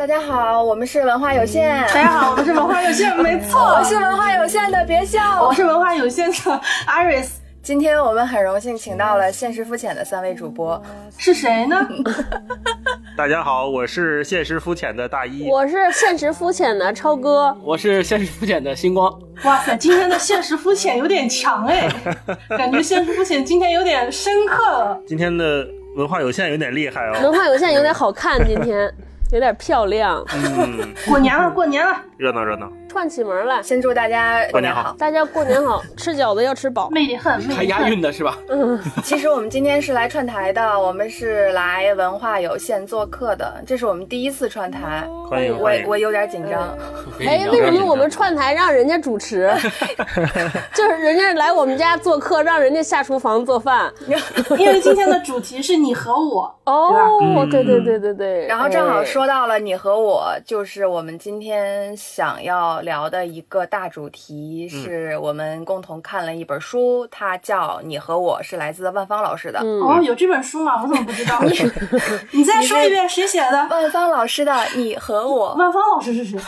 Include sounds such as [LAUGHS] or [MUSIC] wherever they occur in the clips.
大家好，我们是文化有限。大家好，我们是文化有限，[LAUGHS] 没错，我是文化有限的，别笑。我是文化有限的 Iris。今天我们很荣幸请到了现实肤浅的三位主播，是谁呢？[LAUGHS] 大家好，我是现实肤浅的大一，我是现实肤浅的超哥，我是现实肤浅的星光。哇塞，今天的现实肤浅有点强哎，[LAUGHS] 感觉现实肤浅今天有点深刻了。今天的文化有限有点厉害哦，文化有限有点好看，今天有点漂亮。嗯，过年了，过年了，热闹热闹。串起门来，先祝大家过年好！大家过年好，[LAUGHS] 吃饺子要吃饱，[LAUGHS] 魅力恨，还押韵的是吧？嗯，其实我们今天是来串台的，我们是来文化有限做客的，这是我们第一次串台，欢迎我我有点紧张。哎，为什么我们串台让人家主持？[LAUGHS] 就是人家来我们家做客，让人家下厨房做饭，因为今天的主题是你和我哦，对对对对对，然后正好说到了你和我，就是我们今天想要。聊的一个大主题是我们共同看了一本书，它叫《你和我》，是来自万芳老师的。哦，有这本书吗？我怎么不知道？[LAUGHS] [LAUGHS] 你再说一遍，谁写的？万芳老师的《你和我》。[LAUGHS] 万芳老师是谁？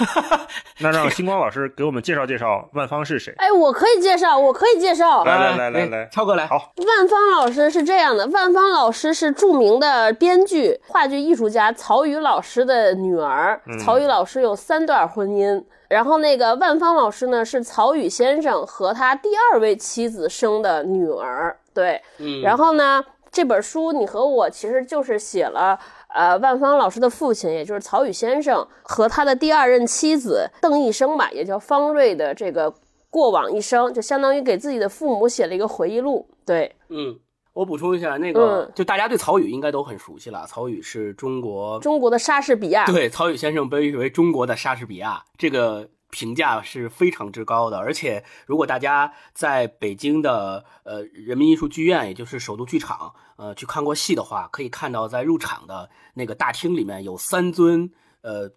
那让星光老师给我们介绍介绍万芳是谁？哎，我可以介绍，我可以介绍。来来来来来，超哥来。好，万芳老师是这样的，万芳老师是著名的编剧、话剧艺术家曹禺老师的女儿。曹禺老师有三段婚姻。然后那个万芳老师呢，是曹禺先生和他第二位妻子生的女儿。对，嗯。然后呢，这本书你和我其实就是写了，呃，万芳老师的父亲，也就是曹禺先生和他的第二任妻子邓一生吧，也叫方瑞的这个过往一生，就相当于给自己的父母写了一个回忆录。对，嗯。我补充一下，那个就大家对曹禺应该都很熟悉了。曹禺是中国中国的莎士比亚，对，曹禺先生被誉为中国的莎士比亚，这个评价是非常之高的。而且，如果大家在北京的呃人民艺术剧院，也就是首都剧场，呃去看过戏的话，可以看到在入场的那个大厅里面有三尊呃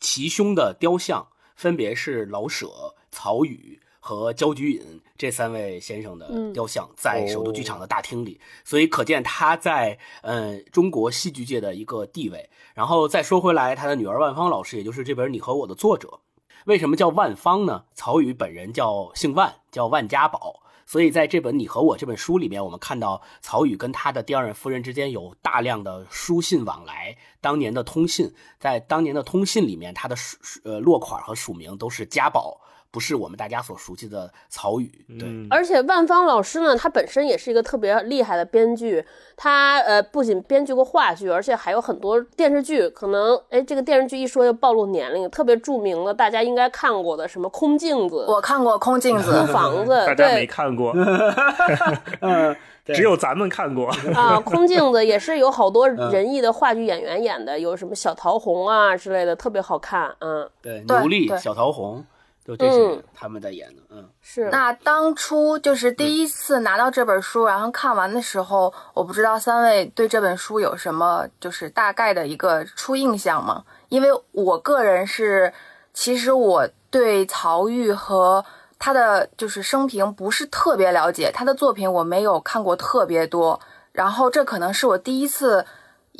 齐胸的雕像，分别是老舍、曹禺。和焦菊隐这三位先生的雕像在首都剧场的大厅里，所以可见他在嗯中国戏剧界的一个地位。然后再说回来，他的女儿万芳老师，也就是这本《你和我》的作者，为什么叫万芳呢？曹禺本人叫姓万，叫万家宝，所以在这本《你和我》这本书里面，我们看到曹禺跟他的第二任夫人之间有大量的书信往来，当年的通信，在当年的通信里面，他的署呃落款和署名都是家宝。不是我们大家所熟悉的曹禺，对。而且万芳老师呢，他本身也是一个特别厉害的编剧，他呃不仅编剧过话剧，而且还有很多电视剧。可能哎，这个电视剧一说又暴露年龄，特别著名的，大家应该看过的什么《空镜子》，我看过《空镜子》，空房子，[LAUGHS] 大家没看过，[LAUGHS] 嗯，[LAUGHS] 只有咱们看过啊。《空镜子》也是有好多仁义的话剧演员演的，有什么小桃红啊之类的，特别好看。嗯，对，奴隶小桃红。就这些他们在演的，嗯，是。那当初就是第一次拿到这本书，然后看完的时候，我不知道三位对这本书有什么就是大概的一个初印象吗？因为我个人是，其实我对曹禺和他的就是生平不是特别了解，他的作品我没有看过特别多，然后这可能是我第一次。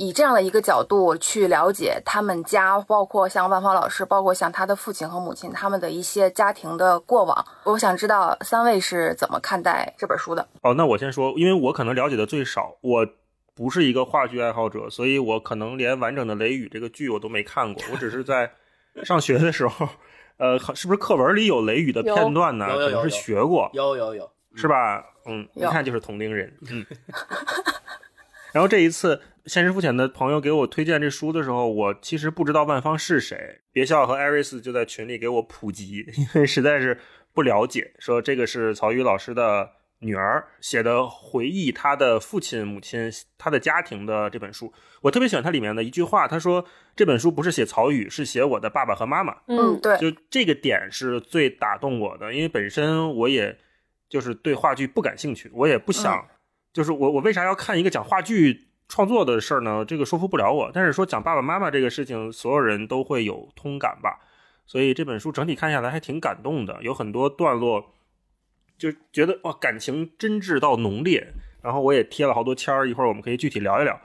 以这样的一个角度去了解他们家，包括像万芳老师，包括像他的父亲和母亲他们的一些家庭的过往。我想知道三位是怎么看待这本书的？哦，那我先说，因为我可能了解的最少，我不是一个话剧爱好者，所以我可能连完整的《雷雨》这个剧我都没看过。我只是在 [LAUGHS] 上学的时候，呃，是不是课文里有《雷雨》的片段呢？可能是学过，有有有，是吧？嗯，一看就是同龄人。嗯。[LAUGHS] 然后这一次。现实肤浅的朋友给我推荐这书的时候，我其实不知道万方是谁。别笑和艾瑞斯就在群里给我普及，[LAUGHS] 因为实在是不了解。说这个是曹禺老师的女儿写的回忆他的父亲、母亲、他的家庭的这本书。我特别喜欢它里面的一句话，他说这本书不是写曹禺，是写我的爸爸和妈妈。嗯，对，就这个点是最打动我的，因为本身我也就是对话剧不感兴趣，我也不想，就是我我为啥要看一个讲话剧？创作的事儿呢，这个说服不了我。但是说讲爸爸妈妈这个事情，所有人都会有通感吧。所以这本书整体看下来还挺感动的，有很多段落就觉得哇，感情真挚到浓烈。然后我也贴了好多签儿，一会儿我们可以具体聊一聊。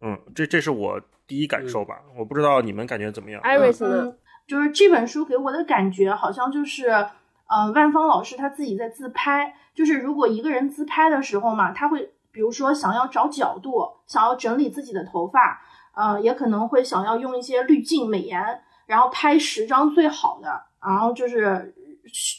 嗯，这这是我第一感受吧，我不知道你们感觉怎么样。艾瑞斯就是这本书给我的感觉好像就是，呃，万芳老师他自己在自拍。就是如果一个人自拍的时候嘛，他会比如说想要找角度，想要整理自己的头发，呃，也可能会想要用一些滤镜、美颜，然后拍十张最好的，然后就是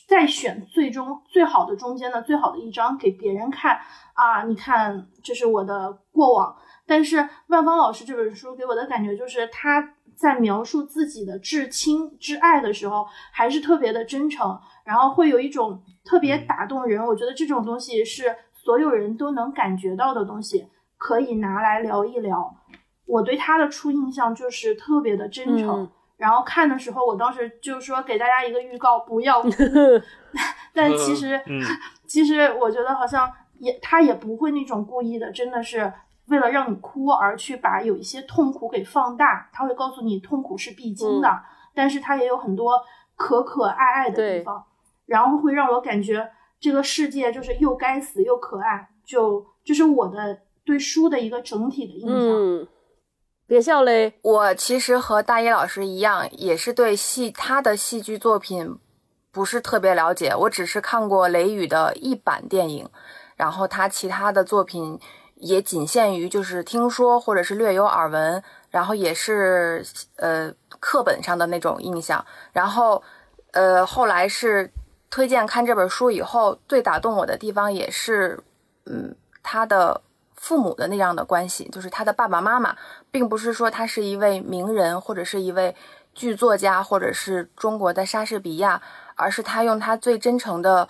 再选最终最好的中间的最好的一张给别人看啊，你看这是我的过往。但是万芳老师这本书给我的感觉就是他在描述自己的至亲至爱的时候，还是特别的真诚，然后会有一种特别打动人。我觉得这种东西是所有人都能感觉到的东西，可以拿来聊一聊。我对他的初印象就是特别的真诚。嗯然后看的时候，我当时就说给大家一个预告，不要哭。[LAUGHS] [LAUGHS] 但其实，嗯 [LAUGHS] 其实我觉得好像也他也不会那种故意的，真的是为了让你哭而去把有一些痛苦给放大。他会告诉你痛苦是必经的，嗯但是他也有很多可可爱爱的地方，然后会让我感觉这个世界就是又该死又可爱，就这是我的对书的一个整体的印象。嗯，别笑嘞。我其实和大一老师一样，也是对戏他的戏剧作品不是特别了解，我只是看过雷雨的一版电影，然后他其他的作品也仅限于就是听说或者是略有耳闻，然后也是呃课本上的那种印象，然后呃后来是推荐看这本书以后，最打动我的地方也是嗯他的父母的那样的关系，就是他的爸爸妈妈。并不是说他是一位名人或者是一位剧作家，或者是中国的莎士比亚，而是他用他最真诚的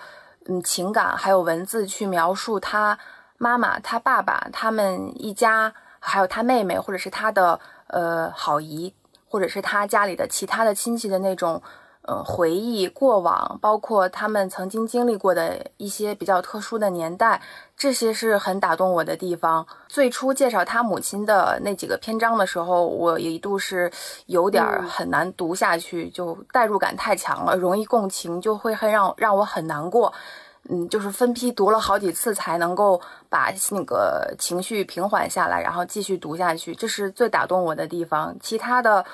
嗯情感还有文字去描述他妈妈、他爸爸他们一家，还有他妹妹或者是他的呃好姨，或者是他家里的其他的亲戚的那种。呃，回忆过往，包括他们曾经经历过的一些比较特殊的年代，这些是很打动我的地方。最初介绍他母亲的那几个篇章的时候，我一度是有点很难读下去，就代入感太强了，容易共情，就会很让让我很难过。嗯，就是分批读了好几次才能够把那个情绪平缓下来，然后继续读下去，这是最打动我的地方。其他的。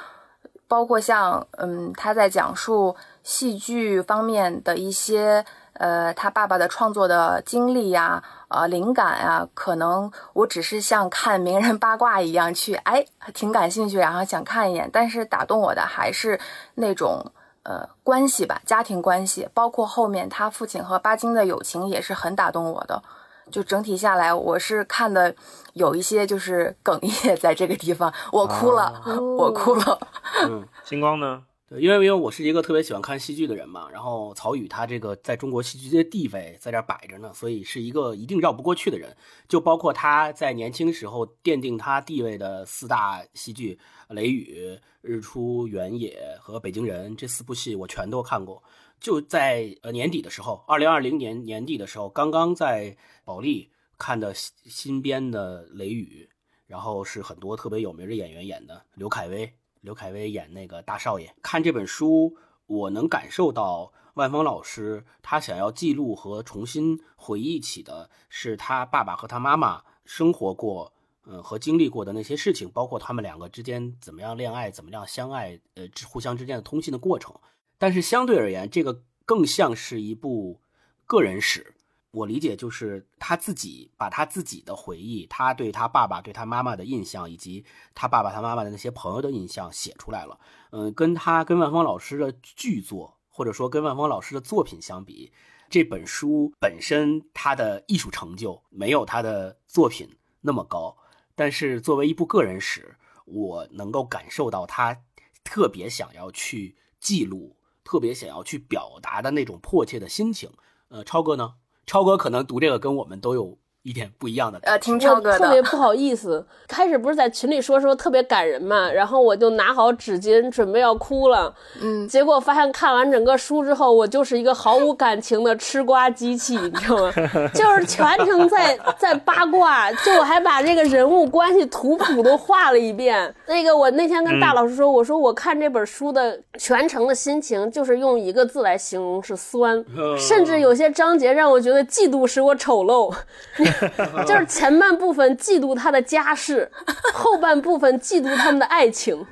包括像嗯，他在讲述戏剧方面的一些呃，他爸爸的创作的经历呀、呃，灵感呀，可能我只是像看名人八卦一样去，哎，挺感兴趣，然后想看一眼。但是打动我的还是那种呃关系吧，家庭关系，包括后面他父亲和巴金的友情也是很打动我的。就整体下来，我是看的有一些就是哽咽在这个地方，我哭了，啊我哭了。嗯，星光呢？[LAUGHS] 对，因为因为我是一个特别喜欢看戏剧的人嘛，然后曹禺他这个在中国戏剧界地位在这儿摆着呢，所以是一个一定绕不过去的人。就包括他在年轻时候奠定他地位的四大戏剧《雷雨》《日出》《原野》和《北京人》这四部戏，我全都看过。就在呃年底的时候，二零二零年年底的时候，刚刚在保利看的新新编的《雷雨》，然后是很多特别有名的演员演的，刘恺威。刘恺威演那个大少爷。看这本书，我能感受到万峰老师他想要记录和重新回忆起的是他爸爸和他妈妈生活过，嗯，和经历过的那些事情，包括他们两个之间怎么样恋爱，怎么样相爱，呃，互相之间的通信的过程。但是相对而言，这个更像是一部个人史。我理解就是他自己把他自己的回忆，他对他爸爸、对他妈妈的印象，以及他爸爸、他妈妈的那些朋友的印象写出来了。嗯，跟他跟万峰老师的剧作，或者说跟万峰老师的作品相比，这本书本身它的艺术成就没有他的作品那么高。但是作为一部个人史，我能够感受到他特别想要去记录，特别想要去表达的那种迫切的心情。呃，超哥呢？超哥可能读这个跟我们都有一点不一样的感呃，听超哥我特别，不好意思，开始不是在群里说说特别感人嘛，然后我就拿好纸巾准备要哭了，嗯，结果发现看完整个书之后，我就是一个毫无感情的吃瓜机器，你知道吗？[LAUGHS] 就是全程在在八卦，就我还把这个人物关系图谱都画了一遍。那个我那天跟大老师说，我说我看这本书的全程的心情，就是用一个字来形容是酸，甚至有些章节让我觉得嫉妒使我丑陋。[LAUGHS] [LAUGHS] 就是前半部分嫉妒他的家世，[LAUGHS] 后半部分嫉妒他们的爱情。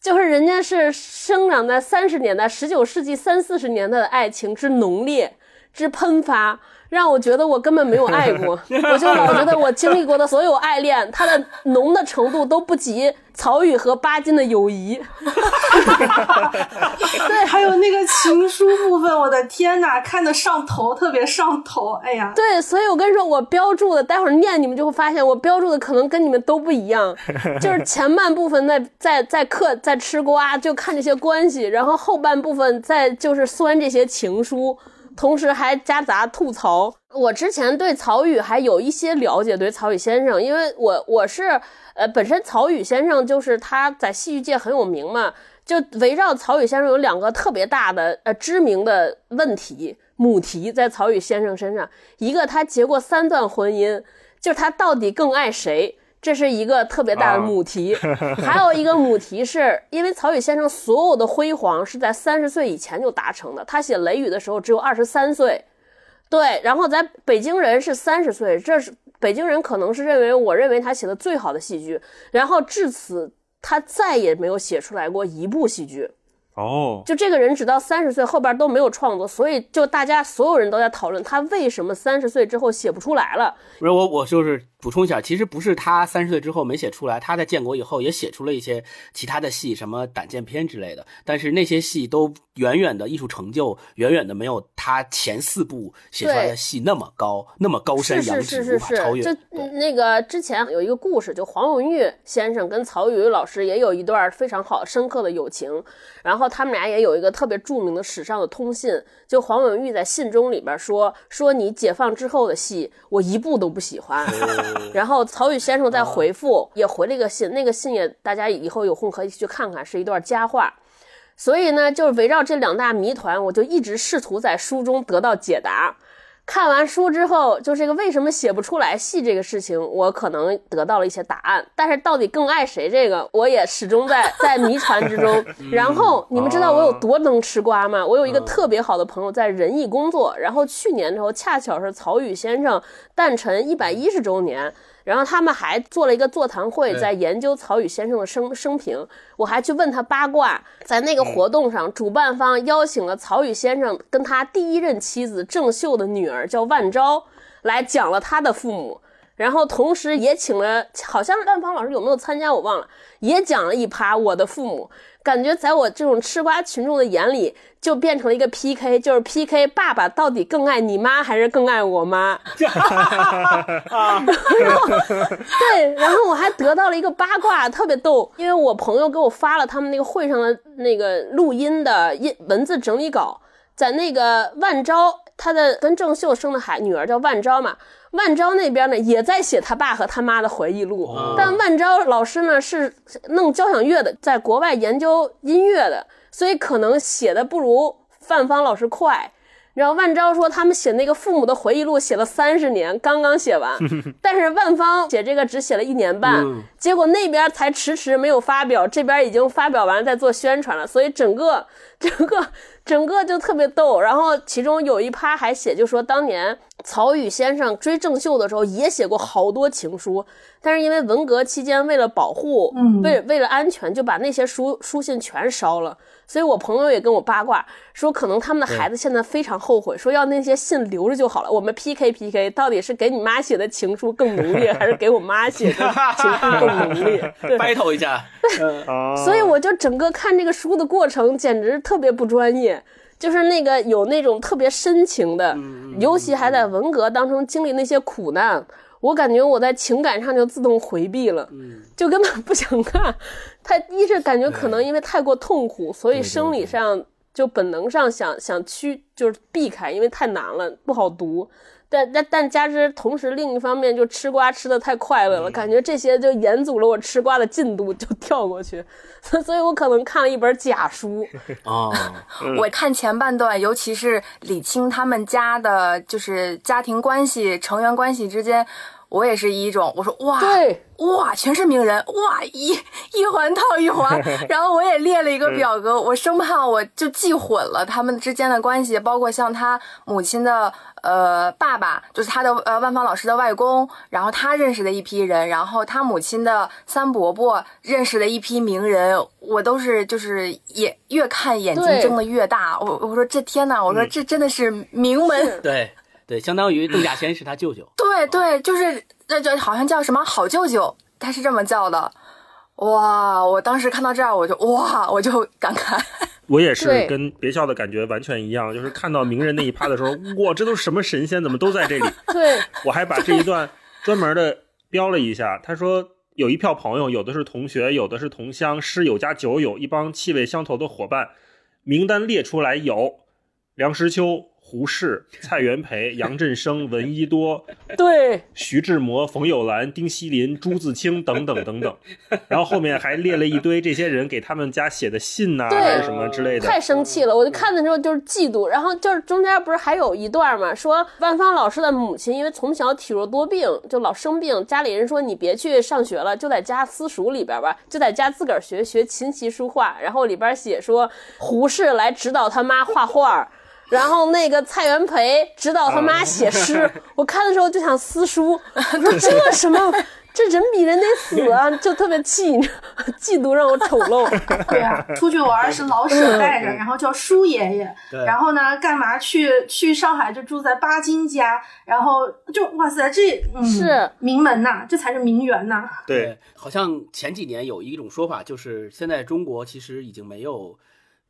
就是人家是生长在三十年代、十九世纪三四十年代的爱情之浓烈之喷发。让我觉得我根本没有 [LAUGHS] 爱过，我就老觉得我经历过的所有爱恋，它的浓的程度都不及曹禺和巴金的友谊。[LAUGHS] 对，还有那个情书部分，我的天呐，看得上头，特别上头。哎呀，对，所以我跟你说，我标注的，待会儿念你们就会发现，我标注的可能跟你们都不一样。[LAUGHS] 就是前半部分在在在嗑在吃瓜，就看这些关系，然后后半部分在就是酸这些情书。同时还夹杂吐槽。我之前对曹禺还有一些了解，对曹禺先生，因为我我是呃，本身曹禺先生就是他在戏剧界很有名嘛，就围绕曹禺先生有两个特别大的呃知名的问题母题在曹禺先生身上，一个他结过三段婚姻，就是他到底更爱谁？这是一个特别大的母题，[LAUGHS] 还有一个母题是因为曹禺先生所有的辉煌是在三十岁以前就达成的。他写《雷雨》的时候只有二十三岁，对，然后在北京人是三十岁，这是北京人可能是认为我认为他写的最好的戏剧，然后至此他再也没有写出来过一部戏剧。哦，就这个人直到三十岁后边都没有创作，所以就大家所有人都在讨论他为什么三十岁之后写不出来了。不是我，我就是。补充一下，其实不是他三十岁之后没写出来，他在建国以后也写出了一些其他的戏，什么胆剑篇之类的。但是那些戏都远远的艺术成就，远远的没有他前四部写出来的戏那么高，那么高山仰止，无法超越。就那个之前有一个故事，就黄永玉先生跟曹禺老师也有一段非常好深刻的友情，然后他们俩也有一个特别著名的史上的通信。就黄永玉在信中里边说说你解放之后的戏，我一部都不喜欢。[LAUGHS] 然后曹禺先生在回复，也回了一个信，那个信也大家以后有空可以去看看，是一段佳话。所以呢，就是围绕这两大谜团，我就一直试图在书中得到解答。看完书之后，就这个为什么写不出来戏这个事情，我可能得到了一些答案。但是到底更爱谁这个，我也始终在 [LAUGHS] 在谜团之中。[LAUGHS] 然后你们知道我有多能吃瓜吗？我有一个特别好的朋友在仁义工作，然后去年的时候恰巧是曹禺先生诞辰一百一十周年。然后他们还做了一个座谈会，在研究曹禺先生的生生平。我还去问他八卦，在那个活动上，主办方邀请了曹禺先生跟他第一任妻子郑秀的女儿叫万昭来讲了他的父母，然后同时也请了，好像万芳老师有没有参加我忘了，也讲了一趴我的父母。感觉在我这种吃瓜群众的眼里，就变成了一个 PK，就是 PK 爸爸到底更爱你妈还是更爱我妈？[LAUGHS] 然后对，然后我还得到了一个八卦，特别逗，因为我朋友给我发了他们那个会上的那个录音的音文字整理稿，在那个万昭，他的跟郑秀生的孩女儿叫万昭嘛。万昭那边呢，也在写他爸和他妈的回忆录，但万昭老师呢是弄交响乐的，在国外研究音乐的，所以可能写的不如范芳老师快。然后万昭说，他们写那个父母的回忆录写了三十年，刚刚写完，[LAUGHS] 但是万芳写这个只写了一年半，结果那边才迟迟没有发表，这边已经发表完，在做宣传了，所以整个 [LAUGHS] 整个整个就特别逗。然后其中有一趴还写，就说当年曹禺先生追郑秀的时候，也写过好多情书，但是因为文革期间为了保护，为为了安全，就把那些书书信全烧了。所以我朋友也跟我八卦说，可能他们的孩子现在非常后悔，说要那些信留着就好了。我们 PK PK，到底是给你妈写的情书更浓烈，还是给我妈写的情书更浓烈？[LAUGHS] battle 一下。[LAUGHS] 所以我就整个看这个书的过程简直特别不专业，就是那个有那种特别深情的，尤其还在文革当中经历那些苦难。我感觉我在情感上就自动回避了，就根本不想看。他一是感觉可能因为太过痛苦，所以生理上就本能上想想去就是避开，因为太难了不好读。但但但加之同时，另一方面就吃瓜吃的太快乐了，感觉这些就延阻了我吃瓜的进度，就跳过去，所以我可能看了一本假书啊。[LAUGHS] 我看前半段，尤其是李青他们家的，就是家庭关系、成员关系之间，我也是一种我说哇对。哇全是名人哇一 [LAUGHS] 一环套一环，[LAUGHS] 然后我也列了一个表格，我生怕我就记混了他们之间的关系，包括像他母亲的呃爸爸，就是他的呃万芳老师的外公，然后他认识的一批人，然后他母亲的三伯伯认识的一批名人，我都是就是也越看眼睛睁得越大，我我说这天呐，我说这真的是名门。对对，相当于邓稼先是他舅舅。对对，就是那叫好像叫什么好舅舅，他是这么叫的。哇！我当时看到这儿，我就哇，我就感慨。[LAUGHS] 我也是跟别校的感觉完全一样，就是看到名人那一趴的时候，哇，这都是什么神仙，怎么都在这里？对，[LAUGHS] 我还把这一段专门的标了一下。他说有一票朋友，有的是同学，有的是同乡，师友加酒友，一帮气味相投的伙伴。名单列出来有梁实秋、胡适、蔡元培、杨振声、[LAUGHS] 闻一多、对，徐志摩、冯友兰、丁锡林、朱自清等等等等，然后后面还列了一堆这些人给他们家写的信呐、对还是什么之类的。太生气了！我就看的时候就是嫉妒，然后就是中间不是还有一段嘛，说万芳老师的母亲因为从小体弱多病，就老生病，家里人说你别去上学了，就在家私塾里边吧，就在家自个儿学学琴棋书画，然后里边写说胡适来指导他妈画画。然后那个蔡元培指导他妈写诗，我看的时候就想撕书，[LAUGHS] 我说这什么，这人比人得死啊，就特别气，嫉妒让我丑陋。[LAUGHS] 对啊，出去玩是老舍带着，然后叫舒爷爷，然后呢，干嘛去去上海就住在巴金家，然后就哇塞，这嗯是。名门呐，这才是名媛呐。对，好像前几年有一种说法，就是现在中国其实已经没有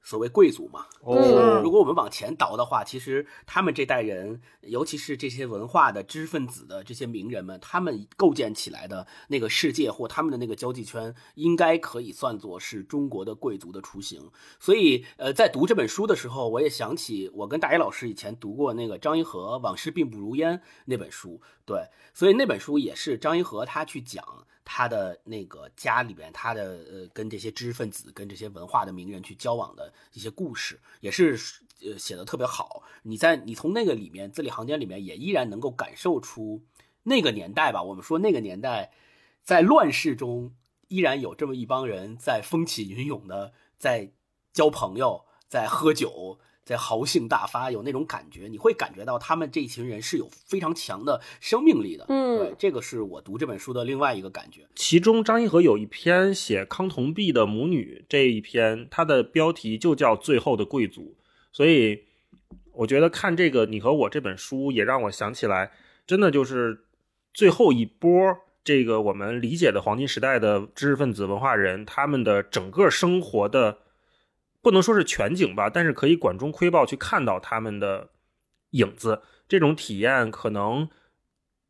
所谓贵族嘛。哦，如果我们往前倒的话，其实他们这代人，尤其是这些文化的知识分子的这些名人们，他们构建起来的那个世界或他们的那个交际圈，应该可以算作是中国的贵族的雏形。所以，呃，在读这本书的时候，我也想起我跟大一老师以前读过那个张一和《往事并不如烟》那本书。对，所以那本书也是张一和他去讲。他的那个家里边，他的呃，跟这些知识分子、跟这些文化的名人去交往的一些故事，也是呃写的特别好。你在你从那个里面字里行间里面，也依然能够感受出那个年代吧。我们说那个年代，在乱世中，依然有这么一帮人在风起云涌的在交朋友，在喝酒。在豪兴大发，有那种感觉，你会感觉到他们这一群人是有非常强的生命力的。嗯对，这个是我读这本书的另外一个感觉。其中张一和有一篇写康同弼的母女这一篇，它的标题就叫《最后的贵族》，所以我觉得看这个你和我这本书，也让我想起来，真的就是最后一波这个我们理解的黄金时代的知识分子、文化人，他们的整个生活的不能说是全景吧，但是可以管中窥豹去看到他们的影子，这种体验可能。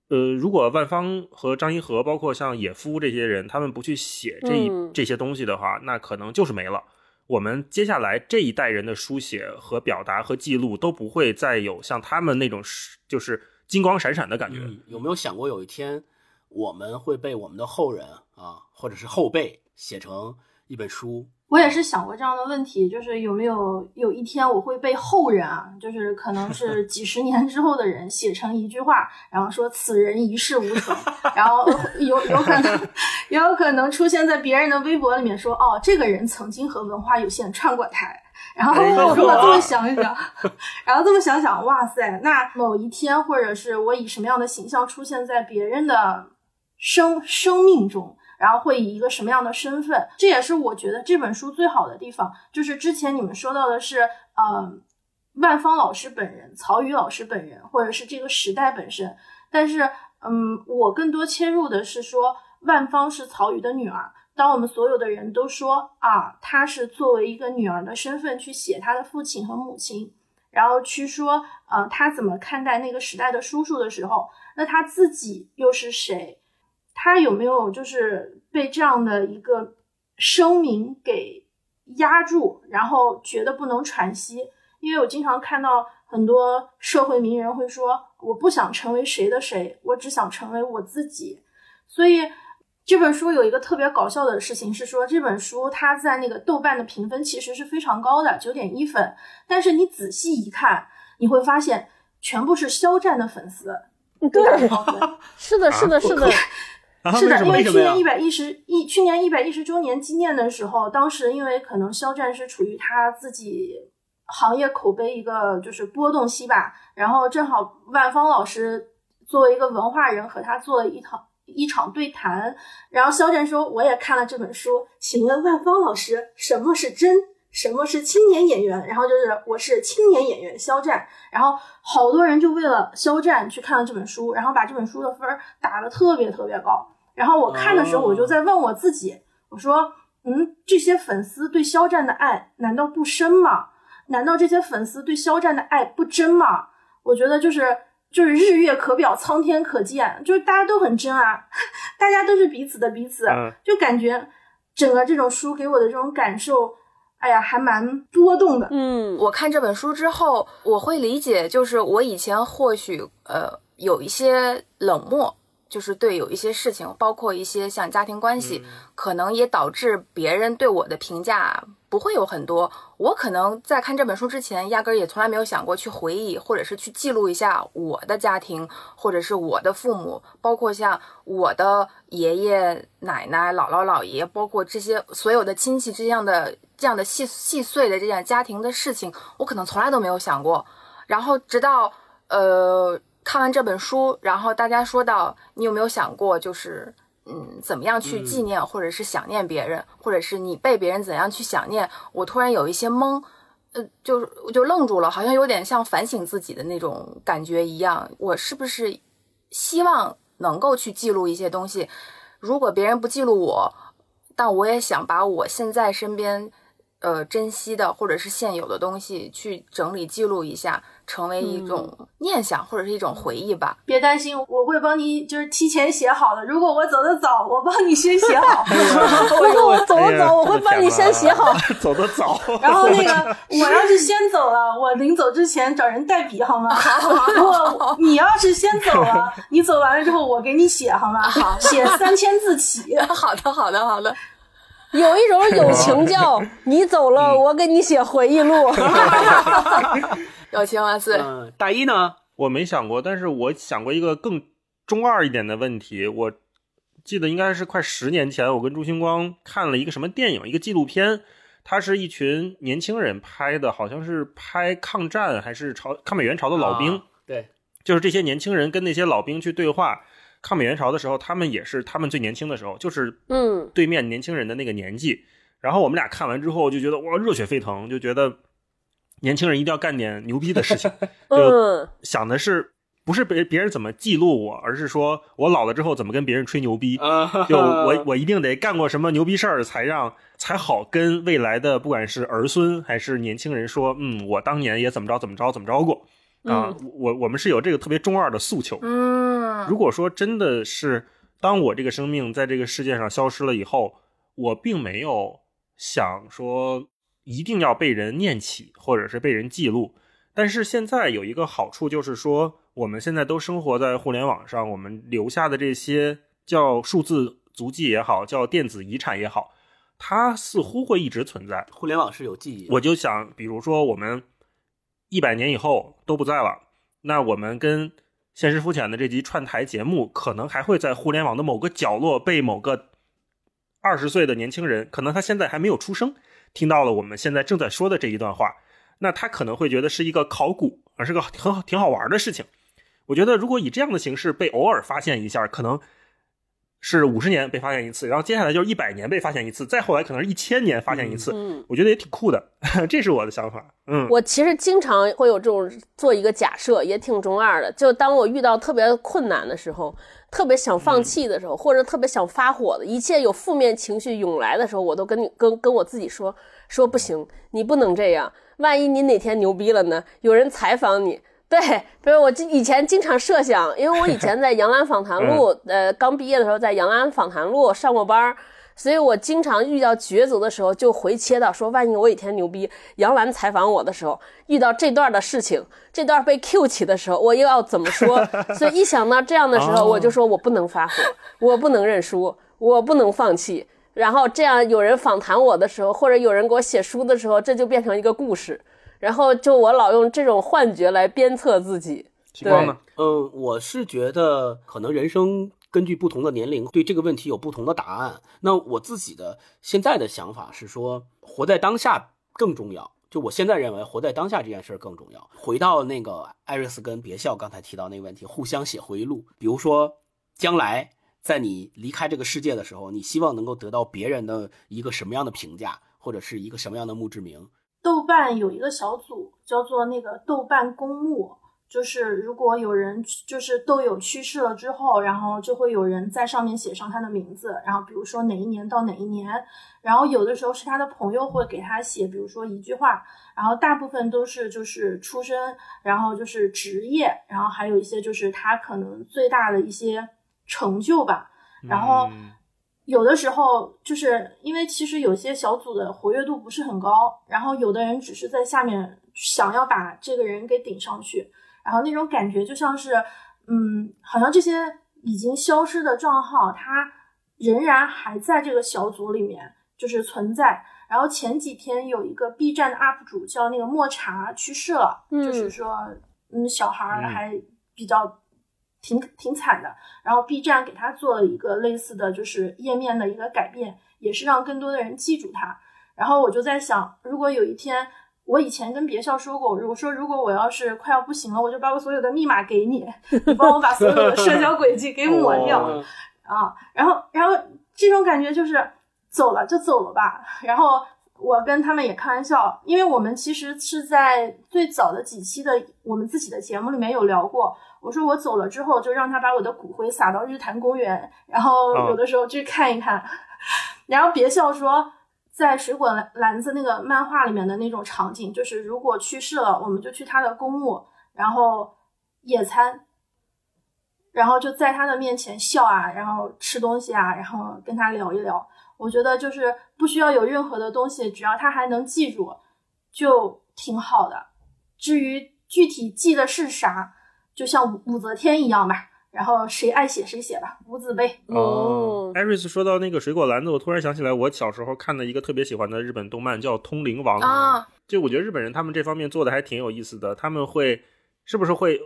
呃，如果万方和张一和，包括像野夫这些人，他们不去写这一、嗯这些东西的话，那可能就是没了。我们接下来这一代人的书写和表达和记录都不会再有像他们那种是就是金光闪闪的感觉。嗯，有没有想过有一天我们会被我们的后人啊，或者是后辈写成一本书？我也是想过这样的问题，就是有没有有一天我会被后人啊，就是可能是几十年之后的人写成一句话，然后说此人一事无成，然后有有可能也有可能出现在别人的微博里面说，哦，这个人曾经和文化有限串过台。然后我这么想一想，然后这么想想，哇塞，那某一天或者是我以什么样的形象出现在别人的生生命中，然后会以一个什么样的身份？这也是我觉得这本书最好的地方，就是之前你们说到的是，呃，万芳老师本人、曹禺老师本人，或者是这个时代本身。但是，嗯，我更多切入的是说，万芳是曹禺的女儿。当我们所有的人都说啊，她是作为一个女儿的身份去写她的父亲和母亲，然后去说，呃，她怎么看待那个时代的叔叔的时候，那她自己又是谁？他有没有就是被这样的一个声明给压住，然后觉得不能喘息？因为我经常看到很多社会名人会说：“我不想成为谁的谁，我只想成为我自己。”所以这本书有一个特别搞笑的事情是说，这本书它在那个豆瓣的评分其实是非常高的，九点一分。但是你仔细一看，你会发现全部是肖战的粉丝。对，[LAUGHS] 是的，是的，是的。是的，因为去年一百一十一，去年一百一十周年纪念的时候，当时因为可能肖战是处于他自己行业口碑一个就是波动期吧，然后正好万芳老师作为一个文化人和他做了一场一场对谈，然后肖战说我也看了这本书，请问万芳老师什么是真，什么是青年演员？然后就是我是青年演员肖战，然后好多人就为了肖战去看了这本书，然后把这本书的分打的特别特别高。然后我看的时候，我就在问我自己，我说，嗯，这些粉丝对肖战的爱难道不深吗？难道这些粉丝对肖战的爱不真吗？我觉得就是就是日月可表，苍天可见，就是大家都很真啊，[LAUGHS] 大家都是彼此的彼此，就感觉整个这种书给我的这种感受，哎呀，还蛮波动的。嗯，我看这本书之后，我会理解，就是我以前或许呃有一些冷漠。就是对有一些事情，包括一些像家庭关系，可能也导致别人对我的评价不会有很多。我可能在看这本书之前，压根儿也从来没有想过去回忆，或者是去记录一下我的家庭，或者是我的父母，包括像我的爷爷奶奶、姥姥姥爷，包括这些所有的亲戚这样的这样的细细碎的这样家庭的事情，我可能从来都没有想过。然后直到呃。看完这本书，然后大家说到，你有没有想过，就是嗯，怎么样去纪念或者是想念别人，或者是你被别人怎样去想念？我突然有一些懵，呃，就我就愣住了，好像有点像反省自己的那种感觉一样。我是不是希望能够去记录一些东西？如果别人不记录我，但我也想把我现在身边呃珍惜的或者是现有的东西去整理记录一下。成为一种念想或者是一种回忆吧。别担心，我会帮你，就是提前写好的。如果我走的早，我帮你先写好。[LAUGHS] 如果 [LAUGHS] 我走的早，我会帮你先写好。[LAUGHS] 走的早。然后那个，我要是先走了，我临走之前找人代笔好吗？如果你要是先走了，你走完了之后，我给你写好吗？好，写三千字起。好的，好的，好的。有一种友情叫你走了，我给你写回忆录。[LAUGHS] 友情万岁！嗯，大一呢？我没想过，但是我想过一个更中二一点的问题。我记得应该是快十年前，我跟朱星光看了一个什么电影，一个纪录片，它是一群年轻人拍的，好像是拍抗战还是朝抗美援朝的老兵。对，就是这些年轻人跟那些老兵去对话。抗美援朝的时候，他们也是他们最年轻的时候，就是嗯，对面年轻人的那个年纪。然后我们俩看完之后就觉得哇，热血沸腾，就觉得。年轻人一定要干点牛逼的事情，[LAUGHS] 就想的是不是别别人怎么记录我，而是说我老了之后怎么跟别人吹牛逼。就我我一定得干过什么牛逼事儿，才让才好跟未来的不管是儿孙还是年轻人说，嗯，我当年也怎么着怎么着怎么着过啊。我我们是有这个特别中二的诉求。嗯，如果说真的是当我这个生命在这个世界上消失了以后，我并没有想说。一定要被人念起，或者是被人记录。但是现在有一个好处，就是说我们现在都生活在互联网上，我们留下的这些叫数字足迹也好，叫电子遗产也好，它似乎会一直存在。互联网是有记忆。我就想，比如说我们一百年以后都不在了，那我们跟现实肤浅的这集串台节目，可能还会在互联网的某个角落被某个二十岁的年轻人，可能他现在还没有出生。听到了我们现在正在说的这一段话，那他可能会觉得是一个考古，而是个很好挺好玩的事情。我觉得如果以这样的形式被偶尔发现一下，可能是五十年被发现一次，然后接下来就是一百年被发现一次，再后来可能是一千年发现一次。嗯，我觉得也挺酷的，[LAUGHS] 这是我的想法。嗯，我其实经常会有这种做一个假设，也挺中二的。就当我遇到特别困难的时候。特别想放弃的时候，或者特别想发火的，一切有负面情绪涌来的时候，我都跟你跟跟我自己说说不行，你不能这样。万一你哪天牛逼了呢？有人采访你，对，比如我以前经常设想，因为我以前在杨澜访谈录，呃，刚毕业的时候在杨澜访谈录上过班儿。所以我经常遇到抉择的时候，就回切到说，万一我有一天牛逼，杨澜采访我的时候，遇到这段的事情，这段被 Q 起的时候，我又要怎么说？[LAUGHS] 所以一想到这样的时候，我就说我不能发火，我不能认输，我不能放弃。然后这样有人访谈我的时候，或者有人给我写书的时候，这就变成一个故事。然后就我老用这种幻觉来鞭策自己。激光呢？嗯，我是觉得可能人生根据不同的年龄，对这个问题有不同的答案。那我自己的现在的想法是说，活在当下更重要。就我现在认为，活在当下这件事儿更重要。回到那个艾瑞斯跟别笑刚才提到那个问题，互相写回忆录。比如说，将来在你离开这个世界的时候，你希望能够得到别人的一个什么样的评价，或者是一个什么样的墓志铭？豆瓣有一个小组叫做那个豆瓣公墓。就是如果有人就是豆友去世了之后，然后就会有人在上面写上他的名字，然后比如说哪一年到哪一年，然后有的时候是他的朋友会给他写，比如说一句话，然后大部分都是就是出生，然后就是职业，然后还有一些就是他可能最大的一些成就吧，然后有的时候就是因为其实有些小组的活跃度不是很高，然后有的人只是在下面想要把这个人给顶上去。然后那种感觉就像是，嗯，好像这些已经消失的账号，它仍然还在这个小组里面，就是存在。然后前几天有一个 B 站的 UP 主叫那个墨茶去世了，就是说，嗯，小孩还比较挺挺惨的。然后 B 站给他做了一个类似的就是页面的一个改变，也是让更多的人记住他。然后我就在想，如果有一天。我以前跟别校说过，我说如果我要是快要不行了，我就把我所有的密码给你，你帮我把所有的社交轨迹给抹掉 [LAUGHS] 啊。然后，然后这种感觉就是走了就走了吧。然后我跟他们也开玩笑，因为我们其实是在最早的几期的我们自己的节目里面有聊过。我说我走了之后，就让他把我的骨灰撒到日坛公园，然后有的时候去看一看。然后别笑说。在水果篮子那个漫画里面的那种场景，就是如果去世了，我们就去他的公墓，然后野餐，然后就在他的面前笑啊，然后吃东西啊，然后跟他聊一聊。我觉得就是不需要有任何的东西，只要他还能记住，就挺好的。至于具体记的是啥，就像武则天一样吧。然后谁爱写谁写吧，无字碑。哦，艾瑞斯说到那个水果篮子，我突然想起来，我小时候看的一个特别喜欢的日本动漫叫《通灵王》啊。就我觉得日本人他们这方面做的还挺有意思的，他们会是不是会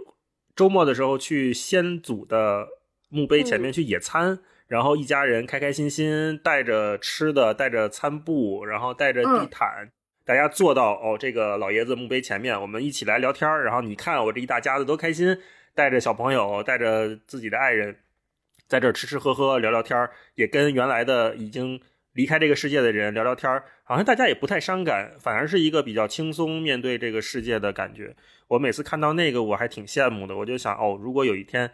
周末的时候去先祖的墓碑前面去野餐，然后一家人开开心心带着吃的，带着餐布，然后带着地毯，大家坐到哦这个老爷子墓碑前面，我们一起来聊天然后你看我这一大家子多开心。带着小朋友，带着自己的爱人，在这吃吃喝喝，聊聊天也跟原来的已经离开这个世界的人聊聊天好像大家也不太伤感，反而是一个比较轻松面对这个世界的感觉。我每次看到那个，我还挺羡慕的。我就想，哦，如果有一天。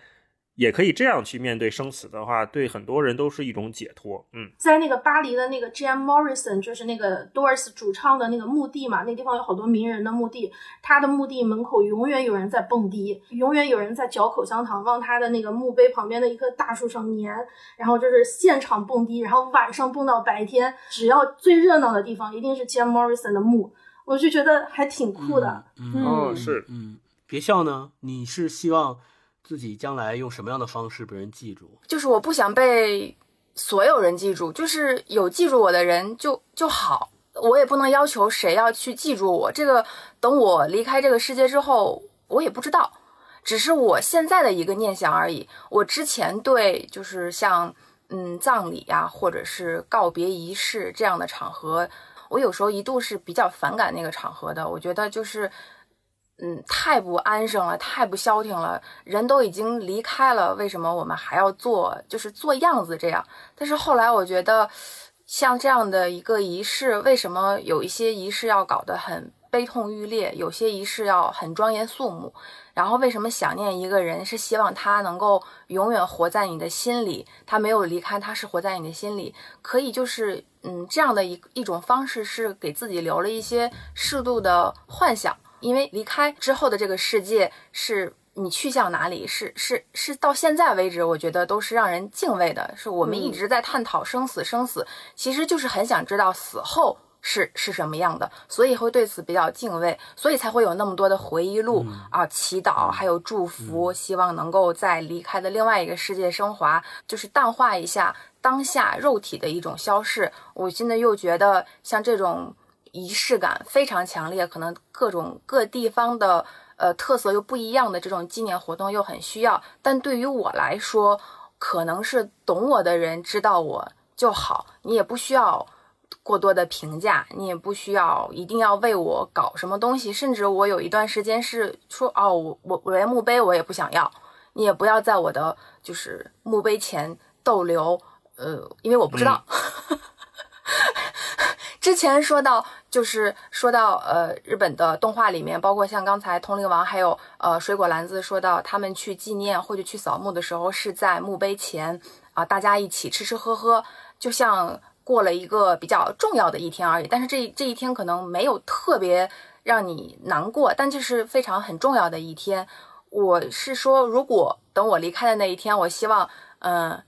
也可以这样去面对生死的话，对很多人都是一种解脱。嗯，在那个巴黎的那个 Jim Morrison，就是那个 Doors 主唱的那个墓地嘛，那地方有好多名人的墓地，他的墓地门口永远有人在蹦迪，永远有人在嚼口香糖，往他的那个墓碑旁边的一棵大树上粘，然后就是现场蹦迪，然后晚上蹦到白天，只要最热闹的地方一定是 Jim Morrison 的墓，我就觉得还挺酷的。嗯，是，嗯，别笑呢，你是希望。自己将来用什么样的方式被人记住？就是我不想被所有人记住，就是有记住我的人就就好。我也不能要求谁要去记住我。这个等我离开这个世界之后，我也不知道，只是我现在的一个念想而已。我之前对就是像嗯葬礼呀，或者是告别仪式这样的场合，我有时候一度是比较反感那个场合的。我觉得就是。嗯，太不安生了，太不消停了。人都已经离开了，为什么我们还要做，就是做样子这样？但是后来我觉得，像这样的一个仪式，为什么有一些仪式要搞得很悲痛欲裂，有些仪式要很庄严肃穆？然后为什么想念一个人是希望他能够永远活在你的心里？他没有离开，他是活在你的心里。可以就是嗯，这样的一一种方式是给自己留了一些适度的幻想。因为离开之后的这个世界是你去向哪里，是是是到现在为止，我觉得都是让人敬畏的。是我们一直在探讨生死，生死其实就是很想知道死后是是什么样的，所以会对此比较敬畏，所以才会有那么多的回忆录啊、祈祷，还有祝福，希望能够在离开的另外一个世界升华，就是淡化一下当下肉体的一种消逝。我现在又觉得像这种。仪式感非常强烈，可能各种各地方的呃特色又不一样的这种纪念活动又很需要。但对于我来说，可能是懂我的人知道我就好，你也不需要过多的评价，你也不需要一定要为我搞什么东西。甚至我有一段时间是说，哦，我我我连墓碑我也不想要，你也不要在我的就是墓碑前逗留，呃，因为我不知道。[LAUGHS] 之前说到，就是说到，呃，日本的动画里面，包括像刚才通灵王，还有呃水果篮子说到，他们去纪念或者去扫墓的时候，是在墓碑前啊，大家一起吃吃喝喝，就像过了一个比较重要的一天而已。但是这这一天可能没有特别让你难过，但这是非常很重要的一天。我是说，如果等我离开的那一天，我希望，嗯。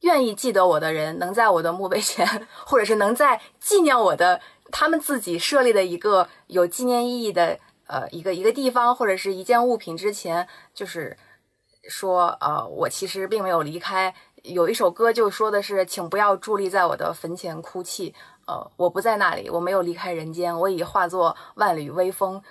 愿意记得我的人，能在我的墓碑前，或者是能在纪念我的他们自己设立的一个有纪念意义的呃一个一个地方，或者是一件物品之前，就是说呃我其实并没有离开。有一首歌就说的是，请不要伫立在我的坟前哭泣。呃，我不在那里，我没有离开人间，我已化作万缕微风，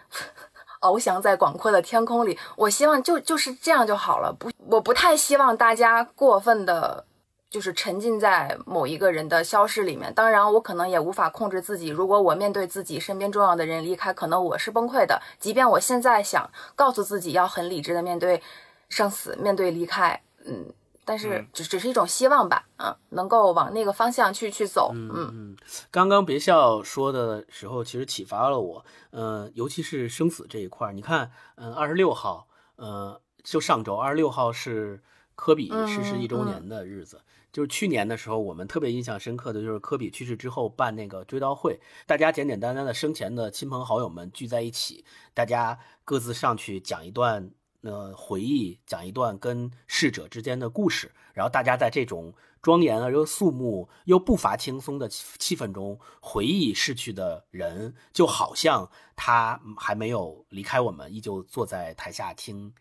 翱翔在广阔的天空里。我希望就就是这样就好了。不，我不太希望大家过分的。就是沉浸在某一个人的消失里面，当然我可能也无法控制自己。如果我面对自己身边重要的人离开，可能我是崩溃的。即便我现在想告诉自己要很理智的面对生死，面对离开，嗯，但是只只是一种希望吧，嗯，能够往那个方向去去走，嗯嗯。刚刚别笑说的时候，其实启发了我，嗯，尤其是生死这一块儿。你看，嗯，二十六号，呃，就上周二十六号是科比逝世一周年的日子。就是去年的时候，我们特别印象深刻的就是科比去世之后办那个追悼会，大家简简单单的生前的亲朋好友们聚在一起，大家各自上去讲一段呃回忆，讲一段跟逝者之间的故事，然后大家在这种庄严而又肃穆又不乏轻松的气氛中回忆逝去的人，就好像他还没有离开我们，依旧坐在台下听。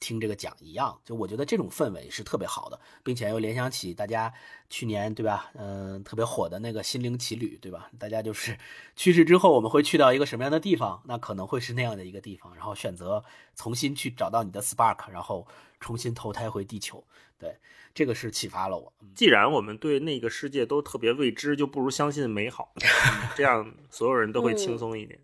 听这个讲一样，就我觉得这种氛围是特别好的，并且又联想起大家去年对吧，嗯，特别火的那个心灵奇旅对吧？大家就是 [LAUGHS] 去世之后我们会去到一个什么样的地方？那可能会是那样的一个地方，然后选择重新去找到你的 spark，然后重新投胎回地球。对，这个是启发了我。既然我们对那个世界都特别未知，就不如相信美好，[LAUGHS] 这样所有人都会轻松一点。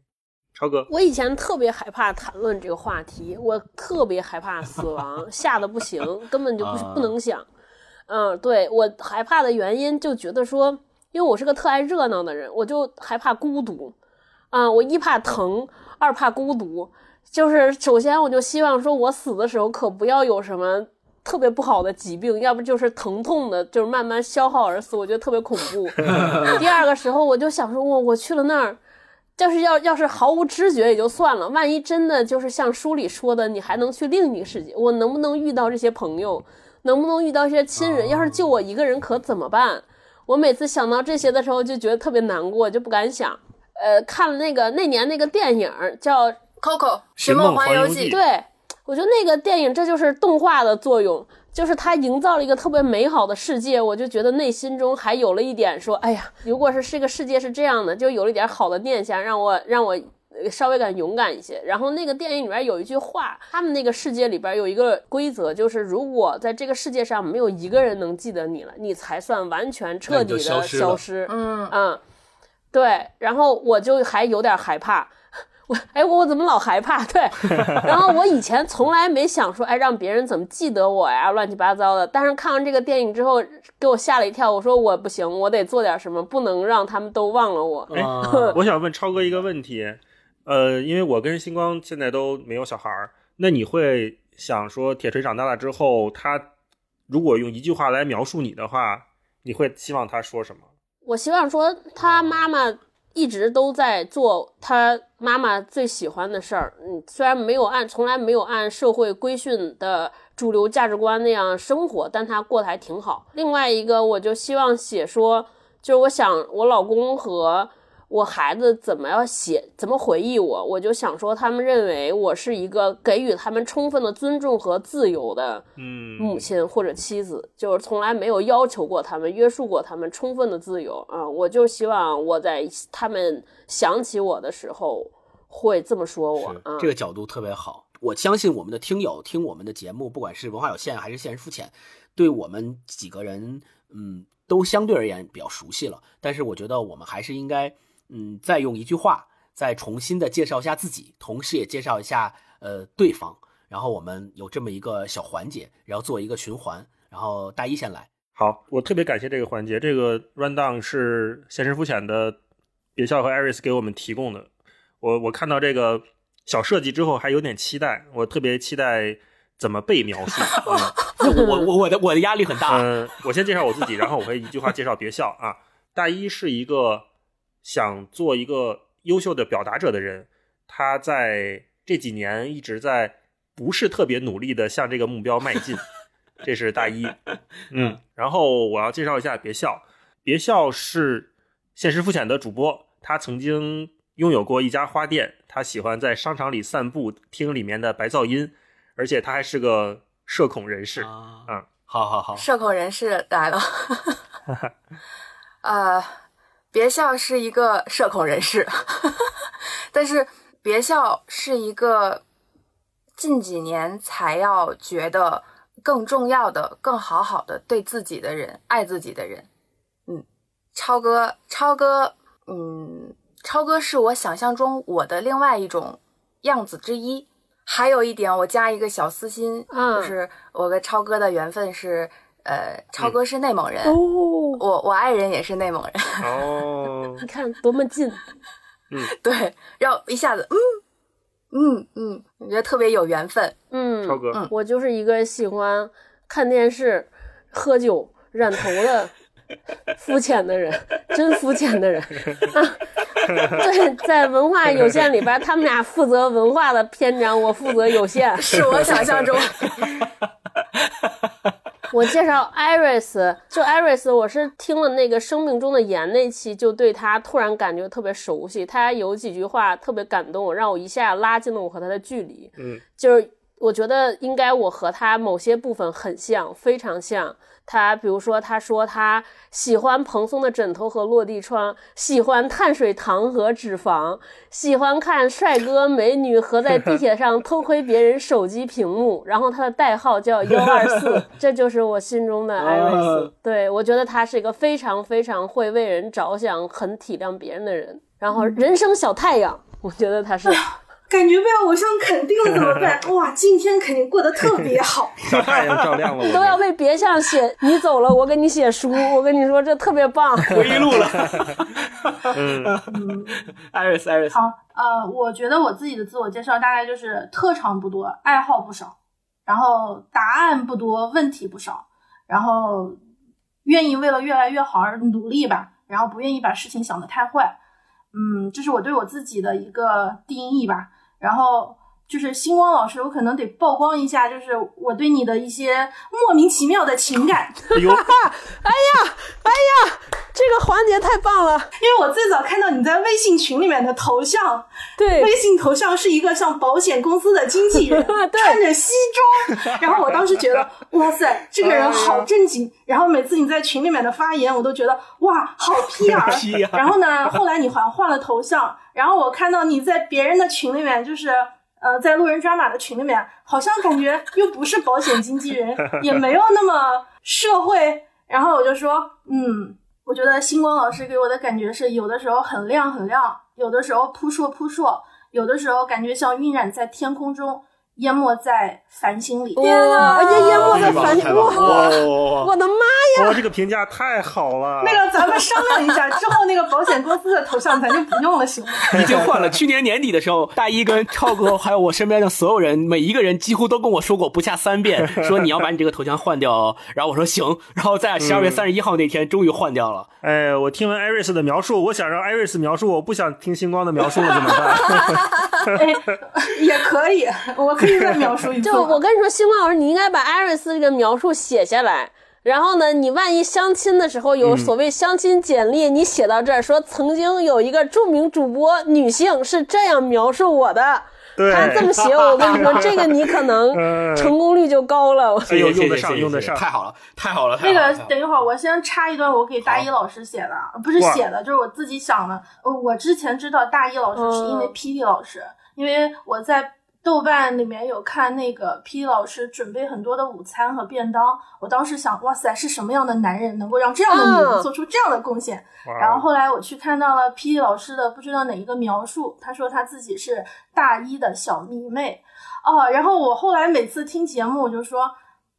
超哥，我以前特别害怕谈论这个话题，我特别害怕死亡，吓得不行，根本就不不能想。嗯，对我害怕的原因，就觉得说，因为我是个特爱热闹的人，我就害怕孤独。啊，我一怕疼，二怕孤独。就是首先，我就希望说我死的时候可不要有什么特别不好的疾病，要不就是疼痛的，就是慢慢消耗而死，我觉得特别恐怖。[LAUGHS] 第二个时候，我就想说，我我去了那儿。就是要要是毫无知觉也就算了，万一真的就是像书里说的，你还能去另一个世界，我能不能遇到这些朋友，能不能遇到一些亲人？要是就我一个人可怎么办？我每次想到这些的时候就觉得特别难过，就不敢想。呃，看了那个那年那个电影叫《Coco》《寻梦环游记》，对我觉得那个电影这就是动画的作用。就是他营造了一个特别美好的世界，我就觉得内心中还有了一点说，哎呀，如果是这个世界是这样的，就有了一点好的念想，让我让我稍微敢勇敢一些。然后那个电影里边有一句话，他们那个世界里边有一个规则，就是如果在这个世界上没有一个人能记得你了，你才算完全彻底的消失。嗯嗯，对。然后我就还有点害怕。我哎，我怎么老害怕？对，然后我以前从来没想说，哎，让别人怎么记得我呀，乱七八糟的。但是看完这个电影之后，给我吓了一跳。我说我不行，我得做点什么，不能让他们都忘了我。哎，[LAUGHS] 我想问超哥一个问题，呃，因为我跟星光现在都没有小孩儿，那你会想说，铁锤长大了之后，他如果用一句话来描述你的话，你会希望他说什么？我希望说他妈妈。一直都在做他妈妈最喜欢的事儿，嗯，虽然没有按从来没有按社会规训的主流价值观那样生活，但他过得还挺好。另外一个，我就希望写说，就是我想我老公和。我孩子怎么要写，怎么回忆我，我就想说，他们认为我是一个给予他们充分的尊重和自由的，嗯，母亲或者妻子，就是从来没有要求过他们，约束过他们充分的自由啊。我就希望我在他们想起我的时候会这么说我。这个角度特别好，我相信我们的听友听我们的节目，不管是文化有限还是现实肤浅，对我们几个人，嗯，都相对而言比较熟悉了。但是我觉得我们还是应该，嗯，再用一句话，再重新的介绍一下自己，同时也介绍一下呃对方。然后我们有这么一个小环节，然后做一个循环。然后大一先来。好，我特别感谢这个环节。这个 rundown 是现实肤浅的别笑和 Iris 给我们提供的。我我看到这个小设计之后，还有点期待。我特别期待怎么被描述。[LAUGHS] 我我我的我的压力很大。嗯，我先介绍我自己，然后我会一句话介绍别笑啊。大一是一个想做一个优秀的表达者的人，他在这几年一直在不是特别努力的向这个目标迈进。这是大一，[LAUGHS] 嗯，然后我要介绍一下别笑，别笑是现实肤浅的主播，他曾经拥有过一家花店，他喜欢在商场里散步，听里面的白噪音，而且他还是个社恐人士，嗯，好好好，社恐人士来了，[LAUGHS] 呃，别笑是一个社恐人士，[LAUGHS] 但是别笑是一个近几年才要觉得。更重要的，更好好的对自己的人，爱自己的人，嗯，超哥，超哥，嗯，超哥是我想象中我的另外一种样子之一。还有一点，我加一个小私心，就是我跟超哥的缘分是，呃，超哥是内蒙人，我我爱人也是内蒙人，[LAUGHS] 哦，你看多么近，[LAUGHS] 嗯，对，要一下子，嗯。嗯嗯，我觉得特别有缘分。嗯，超哥，我就是一个喜欢看电视、喝酒、染头的肤浅的人，真肤浅的人 [LAUGHS] 啊。对，在文化有限里边，他们俩负责文化的篇章，我负责有限。是我想象中。我介绍 Iris，[LAUGHS] 就 Iris，我是听了那个《生命中的盐》那期，就对他突然感觉特别熟悉。他有几句话特别感动，让我一下拉近了我和他的距离。嗯，就是我觉得应该我和他某些部分很像，非常像。他比如说，他说他喜欢蓬松的枕头和落地窗，喜欢碳水糖和脂肪，喜欢看帅哥美女和在地铁上偷窥别人手机屏幕。然后他的代号叫幺二四，这就是我心中的艾瑞斯。对我觉得他是一个非常非常会为人着想、很体谅别人的人。然后人生小太阳，我觉得他是。感觉被偶像肯定了怎么办？[LAUGHS] 哇，今天肯定过得特别好。小 [LAUGHS] 太阳照亮了我。都要为别向写，你走了，我给你写书。我跟你说，这特别棒。[LAUGHS] 回忆录了。嗯，艾瑞斯，艾瑞斯。好，呃，我觉得我自己的自我介绍大概就是特长不多，爱好不少，然后答案不多，问题不少，然后愿意为了越来越好而努力吧，然后不愿意把事情想得太坏。嗯，这是我对我自己的一个定义吧。然后就是星光老师，我可能得曝光一下，就是我对你的一些莫名其妙的情感。[LAUGHS] 哎呦，哎呀，哎呀，这个环节太棒了！因为我最早看到你在微信群里面的头像，对，微信头像是一个像保险公司的经纪人，[LAUGHS] 穿着西装。然后我当时觉得，哇塞，这个人好正经。然后每次你在群里面的发言，我都觉得哇，好 [LAUGHS] P R。然后呢，后来你好像换了头像。然后我看到你在别人的群里面，就是呃，在路人抓马的群里面，好像感觉又不是保险经纪人，也没有那么社会。然后我就说，嗯，我觉得星光老师给我的感觉是，有的时候很亮很亮，有的时候扑朔扑朔，有的时候感觉像晕染在天空中。淹没在繁星里，天啊！而且淹没在繁星，哇！我的妈呀！哇，这个评价太好了。那个，咱们商量一下，之后那个保险公司的头像咱就不用了，行吗？[LAUGHS] 已经换了。去年年底的时候，大一跟超哥还有我身边的所有人，每一个人几乎都跟我说过不下三遍，说你要把你这个头像换掉。然后我说行。然后在十二月三十一号那天，终于换掉了。哎，我听完艾瑞斯的描述，我想让艾瑞斯描述，我不想听星光的描述了，怎么办？[LAUGHS] 也可以，我。可以再描述一就我跟你说，星光老师，你应该把艾瑞斯这个描述写下来。然后呢，你万一相亲的时候有所谓相亲简历，你写到这儿说，曾经有一个著名主播女性是这样描述我的。他这么写，我跟你说，这个你可能 [LAUGHS] 成功率就高了。[LAUGHS] 哎呦，用得上，用得上，太好了，太好了。那个，等一会儿，我先插一段，我给大一老师写的，不是写的，就是我自己想的。我之前知道大一老师是因为霹雳老师，因为我在。豆瓣里面有看那个 P 老师准备很多的午餐和便当，我当时想，哇塞，是什么样的男人能够让这样的女人做出这样的贡献？然后后来我去看到了 P 老师的不知道哪一个描述，他说他自己是大一的小迷妹，哦，然后我后来每次听节目我就说，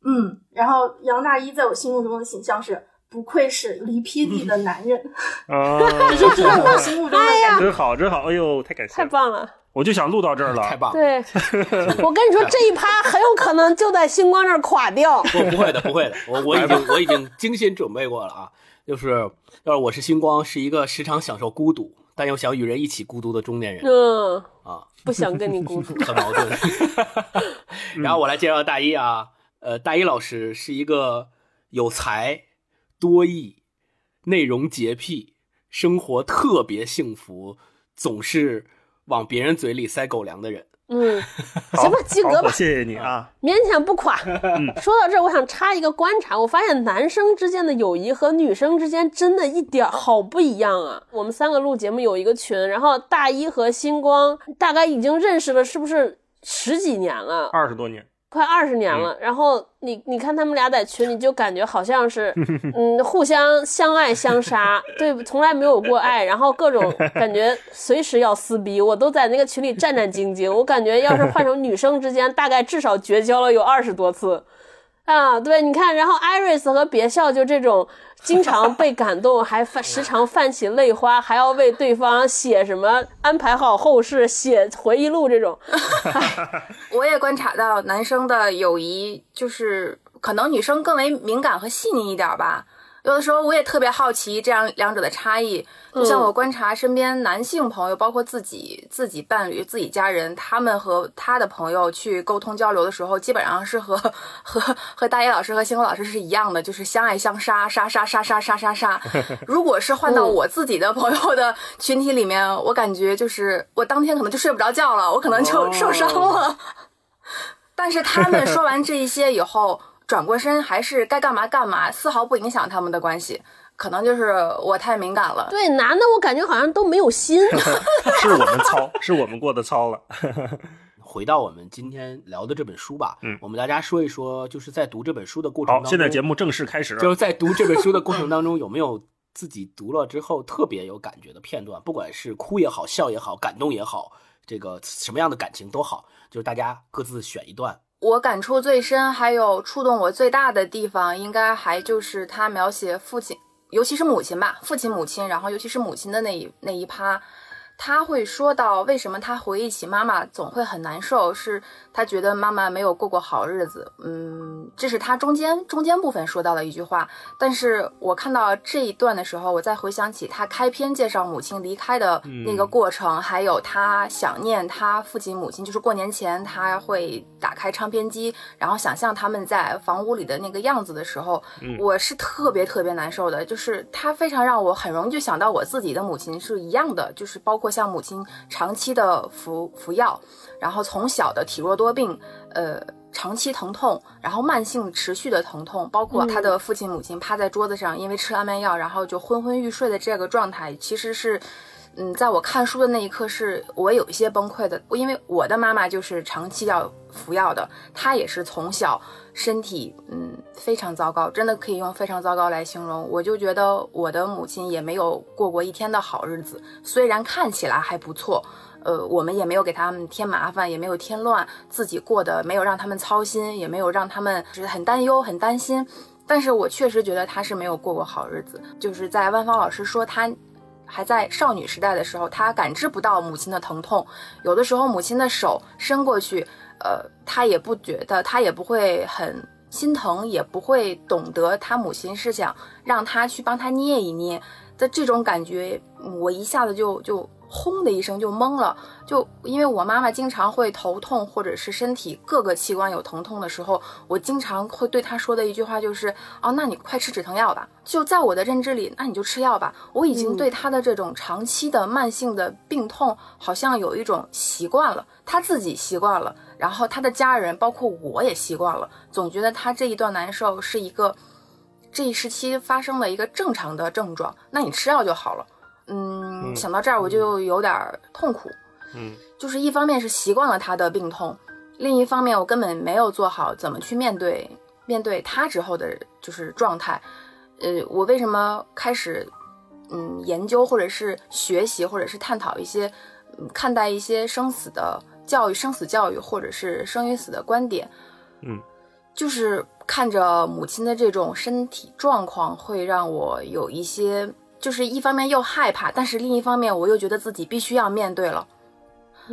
嗯，然后杨大一在我心目中的形象是。不愧是离劈地的男人，[LAUGHS] 啊，这就是我心目中的感觉。真好，真好！哎呦，太感谢，太棒了！我就想录到这儿了，太棒。对，[LAUGHS] 我跟你说，这一趴很有可能就在星光这儿垮掉。不，[LAUGHS] 不会的，不会的。我我已经我已经精心准备过了啊！就是要是我是星光，是一个时常享受孤独，但又想与人一起孤独的中年人。嗯啊，不想跟你孤独，很矛盾。然后我来介绍大一啊，呃，大一老师是一个有才。多义，内容洁癖，生活特别幸福，总是往别人嘴里塞狗粮的人。嗯，行吧，及格吧，谢谢你啊，勉强不垮。说到这儿，我想插一个观察，我发现男生之间的友谊和女生之间真的一点好不一样啊。我们三个录节目有一个群，然后大一和星光大概已经认识了，是不是十几年了？二十多年。快二十年了，然后你你看他们俩在群里就感觉好像是，[LAUGHS] 嗯，互相相爱相杀，对，从来没有过爱，然后各种 [LAUGHS] 感觉随时要撕逼，我都在那个群里战战兢兢，我感觉要是换成女生之间，大概至少绝交了有二十多次。啊，对，你看，然后艾瑞斯和别笑就这种，经常被感动，还泛时常泛起泪花，还要为对方写什么安排好后事，写回忆录这种。[LAUGHS] 我也观察到男生的友谊，就是可能女生更为敏感和细腻一点吧。有的时候我也特别好奇这样两者的差异，就像我观察身边男性朋友，包括自己、自己伴侣、自己家人，他们和他的朋友去沟通交流的时候，基本上是和 [LAUGHS] 和和大野老师和星河老师是一样的，就是相爱相杀，杀杀杀杀杀杀杀。[LAUGHS] 如果是换到我自己的朋友的群体里面，我感觉就是我当天可能就睡不着觉了，我可能就受伤了。[LAUGHS] 但是他们说完这一些以后。转过身还是该干嘛干嘛，丝毫不影响他们的关系。可能就是我太敏感了。对，男的我感觉好像都没有心。[LAUGHS] 是我们糙，是我们过得糙了。[LAUGHS] 回到我们今天聊的这本书吧，嗯，我们大家说一说，就是在读这本书的过程当中，现在节目正式开始。就是在读这本书的过程当中，有没有自己读了之后特别有感觉的片段？不管是哭也好，笑也好，感动也好，这个什么样的感情都好，就是大家各自选一段。我感触最深，还有触动我最大的地方，应该还就是他描写父亲，尤其是母亲吧，父亲、母亲，然后尤其是母亲的那一那一趴。他会说到，为什么他回忆起妈妈总会很难受，是他觉得妈妈没有过过好日子。嗯，这是他中间中间部分说到的一句话。但是我看到这一段的时候，我再回想起他开篇介绍母亲离开的那个过程，还有他想念他父亲母亲，就是过年前他会打开唱片机，然后想象他们在房屋里的那个样子的时候，我是特别特别难受的。就是他非常让我很容易就想到我自己的母亲是一样的，就是包括。或像母亲长期的服服药，然后从小的体弱多病，呃，长期疼痛，然后慢性持续的疼痛，包括他的父亲母亲趴在桌子上，因为吃安眠药，然后就昏昏欲睡的这个状态，其实是，嗯，在我看书的那一刻，是我有一些崩溃的，因为我的妈妈就是长期要服药的，她也是从小。身体嗯非常糟糕，真的可以用非常糟糕来形容。我就觉得我的母亲也没有过过一天的好日子，虽然看起来还不错，呃，我们也没有给他们添麻烦，也没有添乱，自己过得没有让他们操心，也没有让他们就是很担忧、很担心。但是我确实觉得他是没有过过好日子。就是在万芳老师说他还在少女时代的时候，他感知不到母亲的疼痛，有的时候母亲的手伸过去。呃，他也不觉得，他也不会很心疼，也不会懂得他母亲是想让他去帮他捏一捏的这种感觉，我一下子就就。轰的一声就懵了，就因为我妈妈经常会头痛，或者是身体各个器官有疼痛的时候，我经常会对她说的一句话就是：哦，那你快吃止疼药吧。就在我的认知里，那你就吃药吧。我已经对她的这种长期的慢性的病痛，好像有一种习惯了，她自己习惯了，然后他的家人，包括我也习惯了，总觉得他这一段难受是一个这一时期发生了一个正常的症状，那你吃药就好了。嗯，想到这儿我就有点痛苦，嗯，就是一方面是习惯了他的病痛，另一方面我根本没有做好怎么去面对面对他之后的就是状态。呃，我为什么开始嗯研究或者是学习或者是探讨一些嗯看待一些生死的教育、生死教育或者是生与死的观点？嗯，就是看着母亲的这种身体状况，会让我有一些。就是一方面又害怕，但是另一方面我又觉得自己必须要面对了，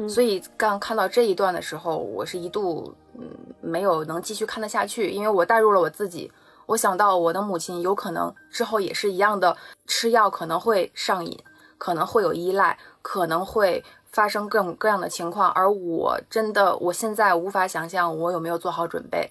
所以刚看到这一段的时候，我是一度嗯没有能继续看得下去，因为我带入了我自己，我想到我的母亲有可能之后也是一样的吃药可能会上瘾，可能会有依赖，可能会发生各种各样的情况，而我真的我现在无法想象我有没有做好准备。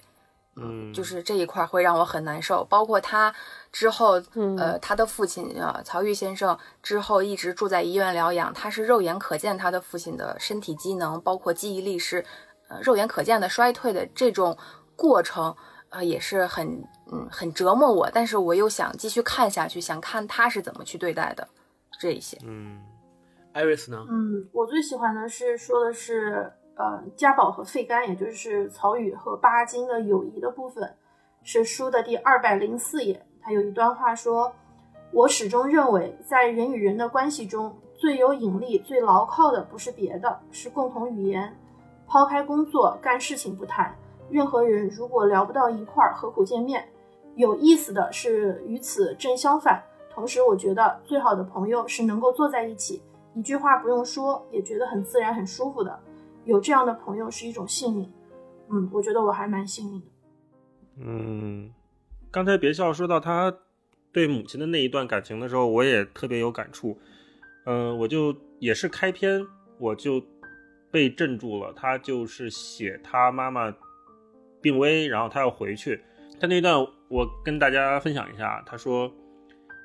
嗯，就是这一块会让我很难受，包括他之后，呃，他的父亲啊，曹郁先生之后一直住在医院疗养，他是肉眼可见他的父亲的身体机能，包括记忆力是，呃，肉眼可见的衰退的这种过程，呃，也是很，嗯，很折磨我，但是我又想继续看下去，想看他是怎么去对待的这一些。嗯，艾瑞斯呢？嗯，我最喜欢的是说的是。呃，家宝和费干，也就是曹禺和巴金的友谊的部分，是书的第二百零四页。他有一段话说：“我始终认为，在人与人的关系中，最有引力、最牢靠的不是别的，是共同语言。抛开工作干事情不谈，任何人如果聊不到一块儿，何苦见面？有意思的是与此正相反。同时，我觉得最好的朋友是能够坐在一起，一句话不用说，也觉得很自然、很舒服的。”有这样的朋友是一种幸运，嗯，我觉得我还蛮幸运的。嗯，刚才别笑说到他对母亲的那一段感情的时候，我也特别有感触。嗯，我就也是开篇我就被镇住了。他就是写他妈妈病危，然后他要回去。他那段我跟大家分享一下。他说：“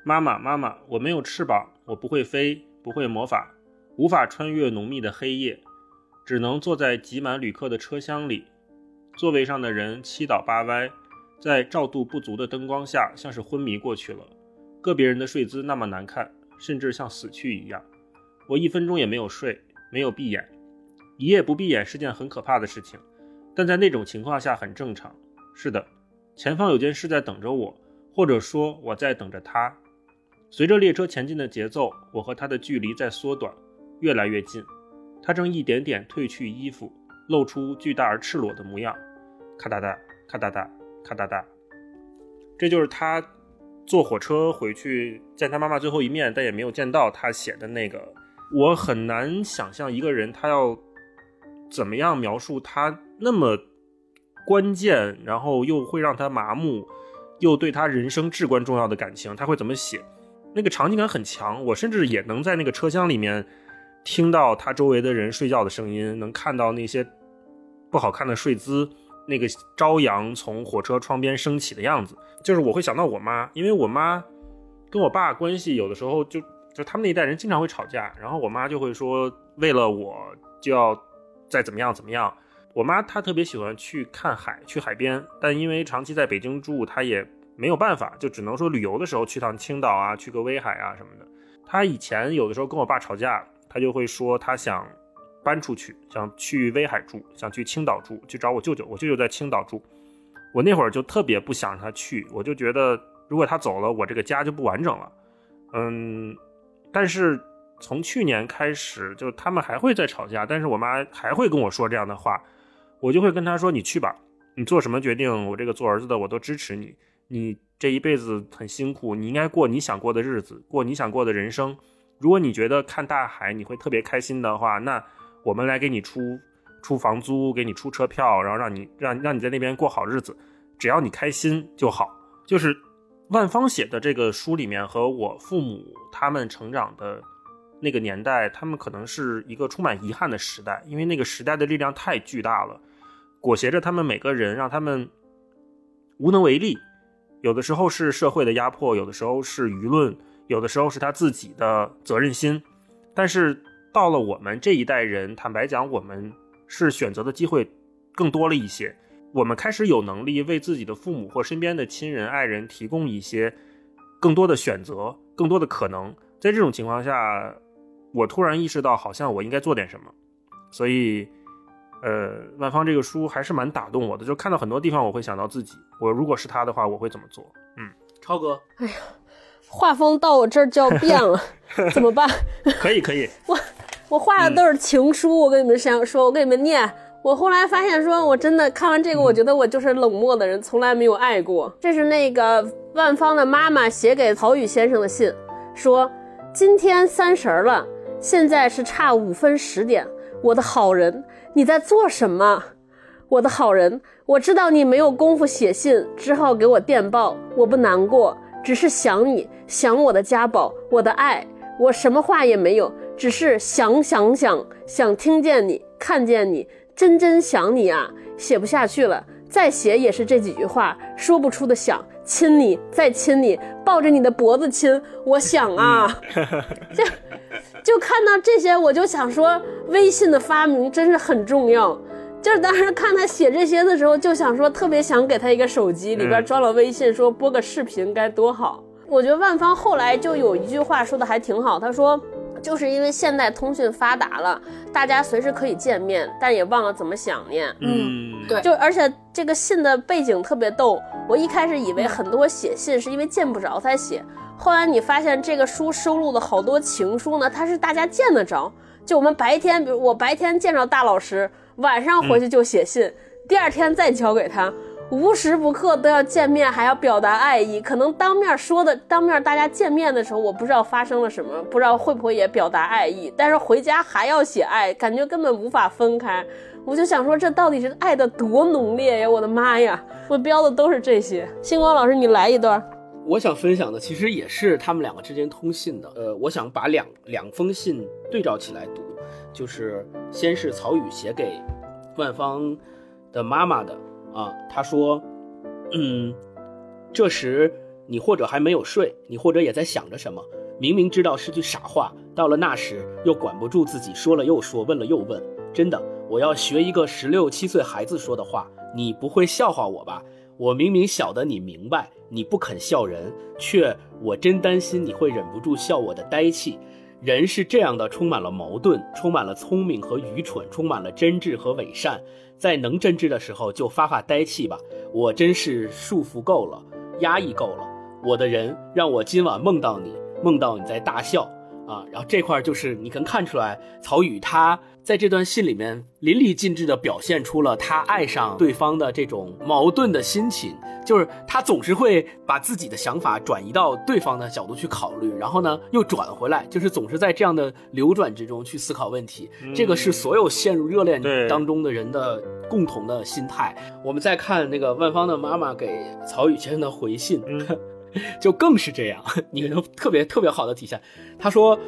妈妈，妈妈，我没有翅膀，我不会飞，不会魔法，无法穿越浓密的黑夜。”只能坐在挤满旅客的车厢里，座位上的人七倒八歪，在照度不足的灯光下，像是昏迷过去了。个别人的睡姿那么难看，甚至像死去一样。我一分钟也没有睡，没有闭眼。一夜不闭眼是件很可怕的事情，但在那种情况下很正常。是的，前方有件事在等着我，或者说我在等着他。随着列车前进的节奏，我和他的距离在缩短，越来越近。他正一点点褪去衣服，露出巨大而赤裸的模样。咔哒哒，咔哒哒，咔哒哒。这就是他坐火车回去见他妈妈最后一面，但也没有见到他写的那个。我很难想象一个人他要怎么样描述他那么关键，然后又会让他麻木，又对他人生至关重要的感情，他会怎么写？那个场景感很强，我甚至也能在那个车厢里面。听到他周围的人睡觉的声音，能看到那些不好看的睡姿，那个朝阳从火车窗边升起的样子，就是我会想到我妈，因为我妈跟我爸关系有的时候就就他们那一代人经常会吵架，然后我妈就会说为了我就要再怎么样怎么样。我妈她特别喜欢去看海，去海边，但因为长期在北京住，她也没有办法，就只能说旅游的时候去趟青岛啊，去个威海啊什么的。她以前有的时候跟我爸吵架。他就会说他想搬出去，想去威海住，想去青岛住，去找我舅舅。我舅舅在青岛住。我那会儿就特别不想让他去，我就觉得如果他走了，我这个家就不完整了。嗯，但是从去年开始，就他们还会再吵架，但是我妈还会跟我说这样的话，我就会跟他说：“你去吧，你做什么决定，我这个做儿子的我都支持你。你这一辈子很辛苦，你应该过你想过的日子，过你想过的人生。”如果你觉得看大海你会特别开心的话，那我们来给你出出房租，给你出车票，然后让你让让你在那边过好日子，只要你开心就好。就是万芳写的这个书里面，和我父母他们成长的那个年代，他们可能是一个充满遗憾的时代，因为那个时代的力量太巨大了，裹挟着他们每个人，让他们无能为力。有的时候是社会的压迫，有的时候是舆论。有的时候是他自己的责任心，但是到了我们这一代人，坦白讲，我们是选择的机会更多了一些。我们开始有能力为自己的父母或身边的亲人、爱人提供一些更多的选择、更多的可能。在这种情况下，我突然意识到，好像我应该做点什么。所以，呃，万芳这个书还是蛮打动我的，就看到很多地方我会想到自己，我如果是他的话，我会怎么做？嗯，超哥，哎呀，画风到我这儿就要变了，[LAUGHS] 怎么办？可以可以，我我画的都是情书，我跟你们想说，我给你们念。我后来发现，说我真的看完这个，我觉得我就是冷漠的人，从来没有爱过。这是那个万芳的妈妈写给曹禺先生的信，说今天三十了，现在是差五分十点。我的好人，你在做什么？我的好人，我知道你没有功夫写信，只好给我电报。我不难过，只是想你，想我的家宝，我的爱。我什么话也没有，只是想想想，想听见你，看见你。真真想你啊，写不下去了，再写也是这几句话，说不出的想亲你，再亲你，抱着你的脖子亲。我想啊，这 [LAUGHS] 就看到这些，我就想说，微信的发明真是很重要。就是当时看他写这些的时候，就想说，特别想给他一个手机，里边装了微信，说播个视频该多好。我觉得万芳后来就有一句话说的还挺好，他说。就是因为现代通讯发达了，大家随时可以见面，但也忘了怎么想念。嗯，对。就而且这个信的背景特别逗，我一开始以为很多写信是因为见不着才写，后来你发现这个书收录的好多情书呢，它是大家见得着。就我们白天，比如我白天见着大老师，晚上回去就写信，第二天再交给他。无时不刻都要见面，还要表达爱意。可能当面说的，当面大家见面的时候，我不知道发生了什么，不知道会不会也表达爱意。但是回家还要写爱，感觉根本无法分开。我就想说，这到底是爱的多浓烈呀！我的妈呀，我标的都是这些。星光老师，你来一段。我想分享的其实也是他们两个之间通信的。呃，我想把两两封信对照起来读，就是先是曹禺写给万芳的妈妈的。啊，他说，嗯，这时你或者还没有睡，你或者也在想着什么。明明知道是句傻话，到了那时又管不住自己，说了又说，问了又问。真的，我要学一个十六七岁孩子说的话。你不会笑话我吧？我明明晓得你明白，你不肯笑人，却我真担心你会忍不住笑我的呆气。人是这样的，充满了矛盾，充满了聪明和愚蠢，充满了真挚和伪善。在能真挚的时候就发发呆气吧，我真是束缚够了，压抑够了，我的人让我今晚梦到你，梦到你在大笑啊，然后这块儿就是你能看出来，曹禺他在这段信里面淋漓尽致地表现出了他爱上对方的这种矛盾的心情。就是他总是会把自己的想法转移到对方的角度去考虑，然后呢又转回来，就是总是在这样的流转之中去思考问题。这个是所有陷入热恋当中的人的共同的心态。我们再看那个万芳的妈妈给曹禺先生的回信，就更是这样，你能特别特别好的体现。他说：“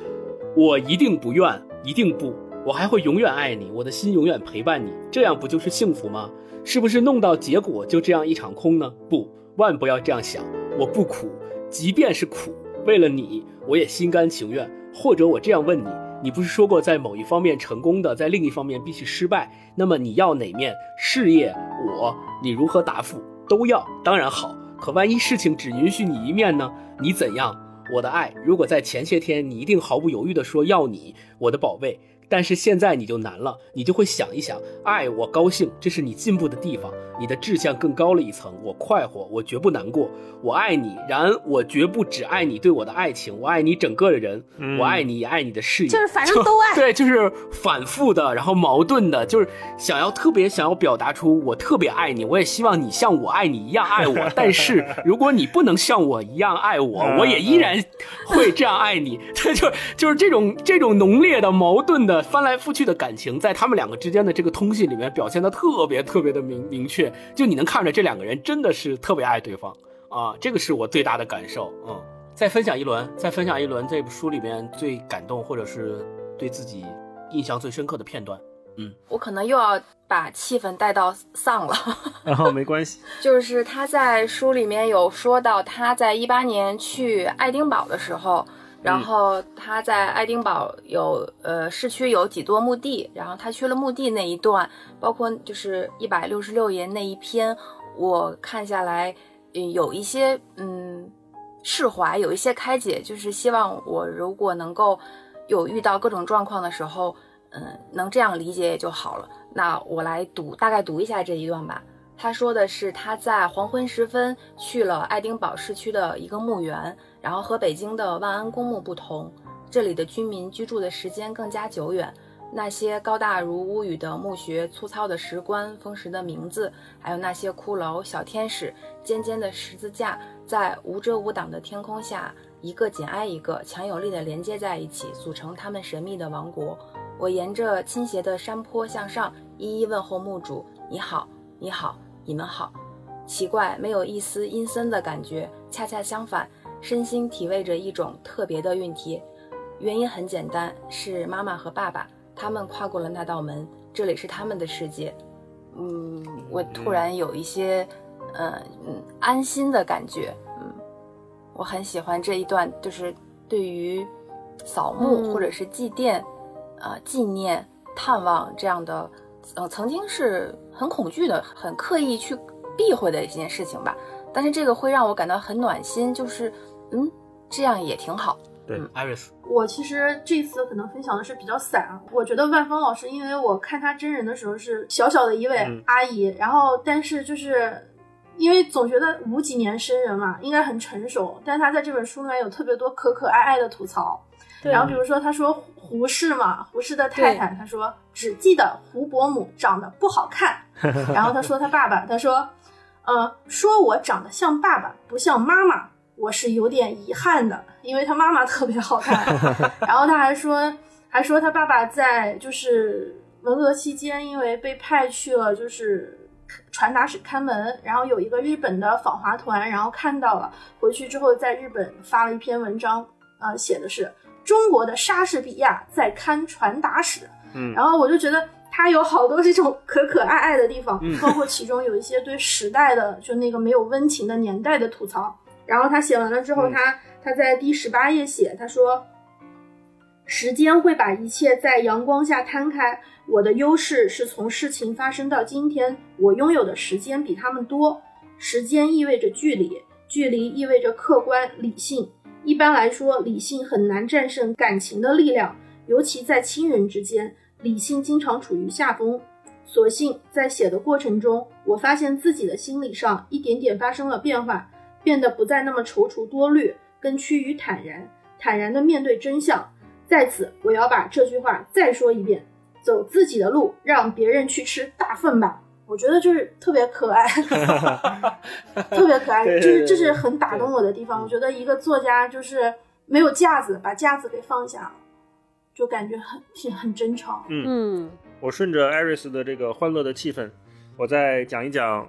我一定不怨，一定不，我还会永远爱你，我的心永远陪伴你，这样不就是幸福吗？”是不是弄到结果就这样一场空呢？不，万不要这样想。我不苦，即便是苦，为了你，我也心甘情愿。或者我这样问你：你不是说过在某一方面成功的，在另一方面必须失败？那么你要哪面？事业，我，你如何答复？都要，当然好。可万一事情只允许你一面呢？你怎样？我的爱，如果在前些天你一定毫不犹豫地说要你，我的宝贝。但是现在你就难了，你就会想一想，爱我高兴，这是你进步的地方，你的志向更高了一层，我快活，我绝不难过，我爱你，然我绝不只爱你对我的爱情，我爱你整个的人，我爱你也爱你的事业，就是反正都爱，[LAUGHS] 对，就是反复的，然后矛盾的，就是想要特别想要表达出我特别爱你，我也希望你像我爱你一样爱我，但是如果你不能像我一样爱我，我也依然会这样爱你，这 [LAUGHS] 就 [LAUGHS] 就是这种这种浓烈的矛盾的。翻来覆去的感情，在他们两个之间的这个通信里面表现的特别特别的明明确，就你能看着这两个人真的是特别爱对方啊，这个是我最大的感受。嗯，再分享一轮，再分享一轮这部书里面最感动或者是对自己印象最深刻的片段。嗯，我可能又要把气氛带到丧了，然 [LAUGHS] 后没关系，[LAUGHS] 就是他在书里面有说到他在一八年去爱丁堡的时候。然后他在爱丁堡有呃市区有几座墓地，然后他去了墓地那一段，包括就是一百六十六页那一篇，我看下来，嗯，有一些嗯释怀，有一些开解，就是希望我如果能够有遇到各种状况的时候，嗯，能这样理解也就好了。那我来读，大概读一下这一段吧。他说的是他在黄昏时分去了爱丁堡市区的一个墓园，然后和北京的万安公墓不同，这里的居民居住的时间更加久远。那些高大如屋宇的墓穴、粗糙的石棺、风蚀的名字，还有那些骷髅、小天使、尖尖的十字架，在无遮无挡的天空下，一个紧挨一个，强有力的连接在一起，组成他们神秘的王国。我沿着倾斜的山坡向上，一一问候墓主：“你好，你好，你们好。”奇怪，没有一丝阴森的感觉，恰恰相反，身心体味着一种特别的熨帖。原因很简单，是妈妈和爸爸。他们跨过了那道门，这里是他们的世界。嗯，我突然有一些，嗯嗯，安心的感觉。嗯，我很喜欢这一段，就是对于扫墓或者是祭奠、呃纪念、探望这样的，呃曾经是很恐惧的、很刻意去避讳的一件事情吧。但是这个会让我感到很暖心，就是嗯，这样也挺好。对，艾瑞斯，我其实这次可能分享的是比较散啊。我觉得万芳老师，因为我看他真人的时候是小小的一位阿姨，然后但是就是因为总觉得五几年生人嘛，应该很成熟，但是他在这本书里面有特别多可可爱爱的吐槽。然后比如说他说胡适嘛，胡适的太太，他说只记得胡伯母长得不好看。[LAUGHS] 然后他说他爸爸，他说呃，说我长得像爸爸不像妈妈。我是有点遗憾的，因为他妈妈特别好看。[LAUGHS] 然后他还说，还说他爸爸在就是文革期间，因为被派去了就是传达室看门，然后有一个日本的访华团，然后看到了，回去之后在日本发了一篇文章，呃，写的是中国的莎士比亚在看传达室。嗯，然后我就觉得他有好多这种可可爱爱的地方，包括其中有一些对时代的就那个没有温情的年代的吐槽。然后他写完了之后，他他在第十八页写，他说：“时间会把一切在阳光下摊开。我的优势是从事情发生到今天，我拥有的时间比他们多。时间意味着距离，距离意味着客观理性。一般来说，理性很难战胜感情的力量，尤其在亲人之间，理性经常处于下风。所幸在写的过程中，我发现自己的心理上一点点发生了变化。”变得不再那么踌躇多虑，更趋于坦然，坦然地面对真相。在此，我要把这句话再说一遍：走自己的路，让别人去吃大粪吧。我觉得就是特别可爱，[LAUGHS] 特别可爱，就是这是很打动我的地方。我觉得一个作家就是没有架子，把架子给放下了，就感觉很挺很真诚。嗯，我顺着艾瑞斯的这个欢乐的气氛，我再讲一讲。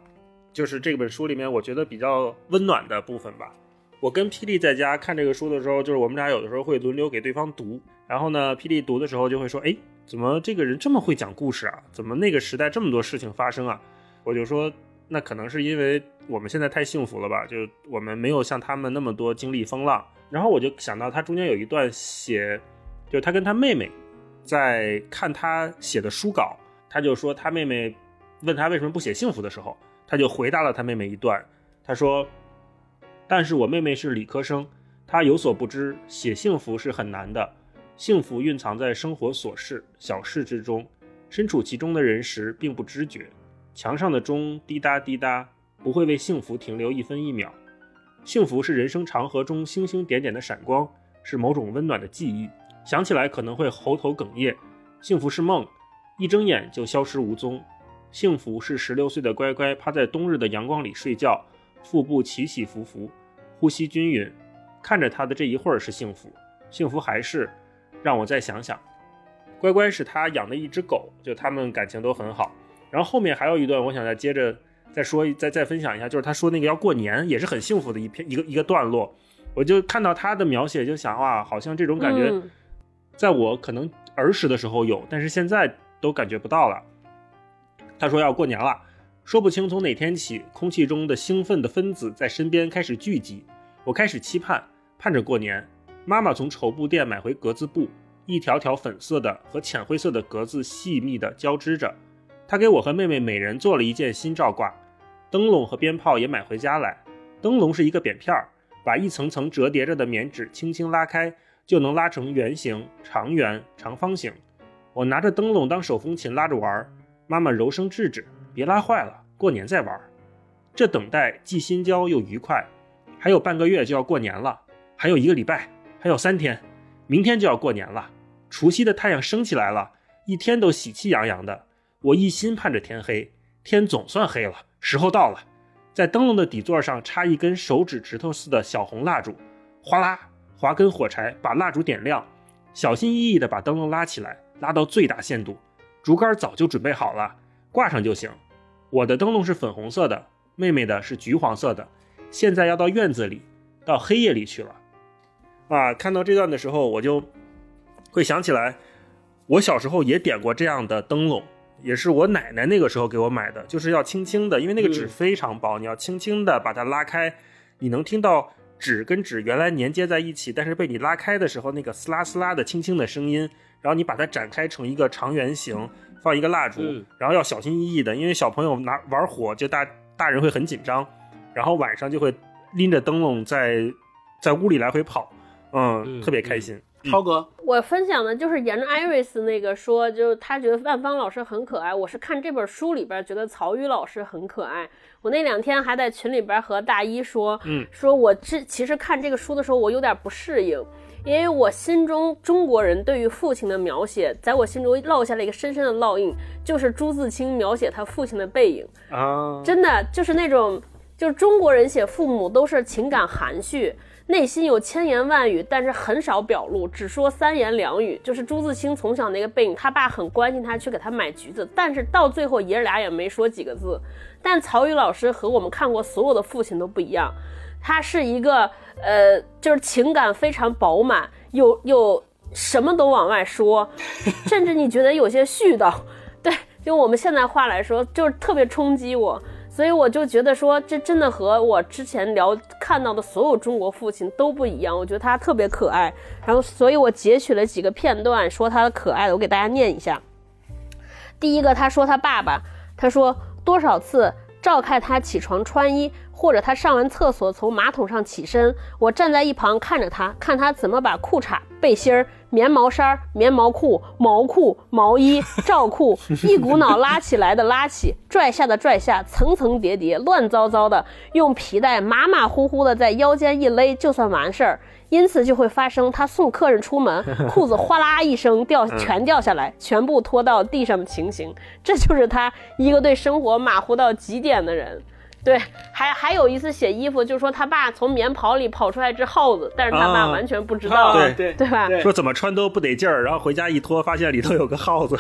就是这本书里面，我觉得比较温暖的部分吧。我跟霹雳在家看这个书的时候，就是我们俩有的时候会轮流给对方读。然后呢，霹雳读的时候就会说：“哎，怎么这个人这么会讲故事啊？怎么那个时代这么多事情发生啊？”我就说：“那可能是因为我们现在太幸福了吧？就我们没有像他们那么多经历风浪。”然后我就想到他中间有一段写，就是他跟他妹妹在看他写的书稿，他就说他妹妹问他为什么不写幸福的时候。他就回答了他妹妹一段，他说：“但是我妹妹是理科生，她有所不知，写幸福是很难的。幸福蕴藏在生活琐事小事之中，身处其中的人时并不知觉。墙上的钟滴答滴答，不会为幸福停留一分一秒。幸福是人生长河中星星点点的闪光，是某种温暖的记忆，想起来可能会喉头哽咽。幸福是梦，一睁眼就消失无踪。”幸福是十六岁的乖乖趴在冬日的阳光里睡觉，腹部起起伏伏，呼吸均匀，看着他的这一会儿是幸福。幸福还是让我再想想。乖乖是他养的一只狗，就他们感情都很好。然后后面还有一段，我想再接着再说，再再分享一下，就是他说那个要过年也是很幸福的一篇一个一个段落。我就看到他的描写，就想哇，好像这种感觉，在我可能儿时的时候有，但是现在都感觉不到了。他说要过年了，说不清从哪天起，空气中的兴奋的分子在身边开始聚集。我开始期盼，盼着过年。妈妈从绸布店买回格子布，一条条粉色的和浅灰色的格子细密的交织着。她给我和妹妹每人做了一件新罩褂，灯笼和鞭炮也买回家来。灯笼是一个扁片儿，把一层层折叠着的棉纸轻轻拉开，就能拉成圆形、长圆、长方形。我拿着灯笼当手风琴拉着玩儿，妈妈柔声制止：“别拉坏了，过年再玩。”这等待既心焦又愉快。还有半个月就要过年了，还有一个礼拜，还有三天，明天就要过年了。除夕的太阳升起来了，一天都喜气洋洋的。我一心盼着天黑，天总算黑了，时候到了。在灯笼的底座上插一根手指指头似的小红蜡烛，哗啦，划根火柴把蜡烛点亮，小心翼翼地把灯笼拉起来，拉到最大限度。竹竿早就准备好了，挂上就行。我的灯笼是粉红色的，妹妹的是橘黄色的。现在要到院子里，到黑夜里去了，啊！看到这段的时候，我就会想起来，我小时候也点过这样的灯笼，也是我奶奶那个时候给我买的，就是要轻轻的，因为那个纸非常薄，你要轻轻的把它拉开，你能听到纸跟纸原来粘接在一起，但是被你拉开的时候，那个撕拉撕拉的轻轻的声音，然后你把它展开成一个长圆形，放一个蜡烛，然后要小心翼翼的，因为小朋友拿玩火，就大大人会很紧张。然后晚上就会拎着灯笼在在屋里来回跑，嗯，特别开心。超哥，我分享的就是沿着艾瑞斯那个说，就是他觉得万芳老师很可爱。我是看这本书里边觉得曹禺老师很可爱。我那两天还在群里边和大一说，嗯，说我这其实看这个书的时候我有点不适应，因为我心中中国人对于父亲的描写，在我心中烙下了一个深深的烙印，就是朱自清描写他父亲的背影啊，真的就是那种。就是中国人写父母都是情感含蓄，内心有千言万语，但是很少表露，只说三言两语。就是朱自清从小那个背影，他爸很关心他，去给他买橘子，但是到最后爷儿俩也没说几个字。但曹禺老师和我们看过所有的父亲都不一样，他是一个呃，就是情感非常饱满，有有什么都往外说，[LAUGHS] 甚至你觉得有些絮叨。[LAUGHS] 对，用我们现在话来说，就是特别冲击我。所以我就觉得说，这真的和我之前聊看到的所有中国父亲都不一样。我觉得他特别可爱，然后，所以我截取了几个片段，说他的可爱的，我给大家念一下。第一个，他说他爸爸，他说多少次照看他起床穿衣。或者他上完厕所从马桶上起身，我站在一旁看着他，看他怎么把裤衩、背心儿、棉毛衫、棉毛裤、毛裤、毛衣、[LAUGHS] 罩裤 [LAUGHS] 一股脑拉起来的拉起，拽下的拽下，层层叠叠，乱糟糟的，用皮带马马虎虎的在腰间一勒就算完事儿。因此就会发生他送客人出门，[LAUGHS] 裤子哗啦一声掉，全掉下来，全部拖到地上的情形。这就是他一个对生活马虎到极点的人。对，还还有一次写衣服，就说他爸从棉袍里跑出来只耗子，但是他爸完全不知道，对对对吧？说怎么穿都不得劲儿，然后回家一脱，发现里头有个耗子。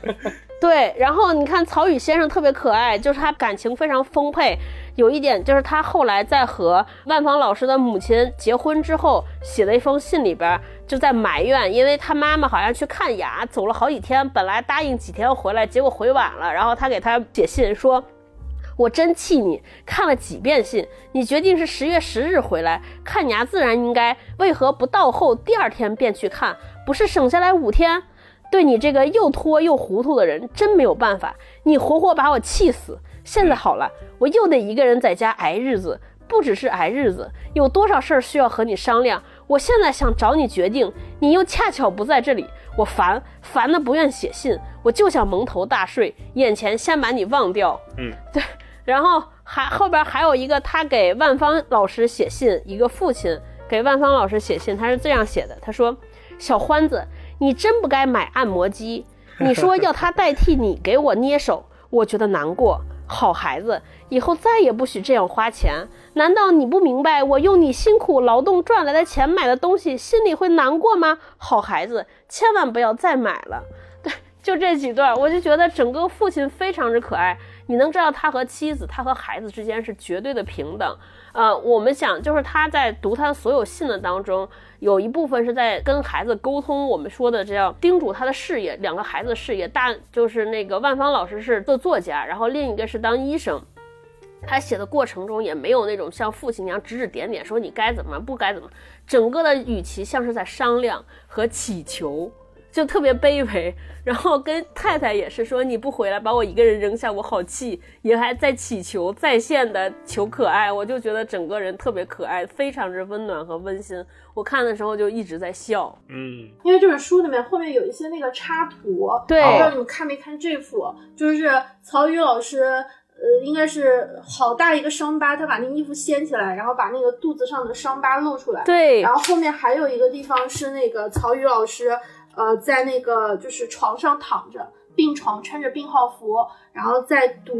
[LAUGHS] 对，然后你看曹禺先生特别可爱，就是他感情非常丰沛。有一点就是他后来在和万芳老师的母亲结婚之后，写了一封信，里边就在埋怨，因为他妈妈好像去看牙，走了好几天，本来答应几天回来，结果回晚了，然后他给他写信说。我真气你，看了几遍信，你决定是十月十日回来看牙，自然应该，为何不到后第二天便去看？不是省下来五天？对你这个又拖又糊涂的人，真没有办法，你活活把我气死。现在好了，我又得一个人在家挨日子，不只是挨日子，有多少事儿需要和你商量。我现在想找你决定，你又恰巧不在这里，我烦烦的不愿写信，我就想蒙头大睡，眼前先把你忘掉。嗯，对。[LAUGHS] 然后还后边还有一个，他给万芳老师写信，一个父亲给万芳老师写信，他是这样写的：他说，小欢子，你真不该买按摩机，[LAUGHS] 你说要他代替你给我捏手，我觉得难过。好孩子，以后再也不许这样花钱。难道你不明白，我用你辛苦劳动赚来的钱买的东西，心里会难过吗？好孩子，千万不要再买了。对，就这几段，我就觉得整个父亲非常之可爱。你能知道他和妻子，他和孩子之间是绝对的平等。呃，我们想，就是他在读他的所有信的当中，有一部分是在跟孩子沟通。我们说的这样叮嘱他的事业，两个孩子的事业，大就是那个万芳老师是做作家，然后另一个是当医生。他写的过程中也没有那种像父亲一样指指点点，说你该怎么不该怎么，整个的语气像是在商量和祈求。就特别卑微。[LAUGHS] 然后跟太太也是说你不回来把我一个人扔下，我好气，也还在祈求在线的求可爱，我就觉得整个人特别可爱，非常之温暖和温馨。我看的时候就一直在笑，嗯，因为这本书里面后面有一些那个插图，对不知道你们看没看这幅，就是曹禺老师，呃，应该是好大一个伤疤，他把那衣服掀起来，然后把那个肚子上的伤疤露出来，对。然后后面还有一个地方是那个曹禺老师，呃，在那个就是床上躺着，病床穿着病号服，然后在读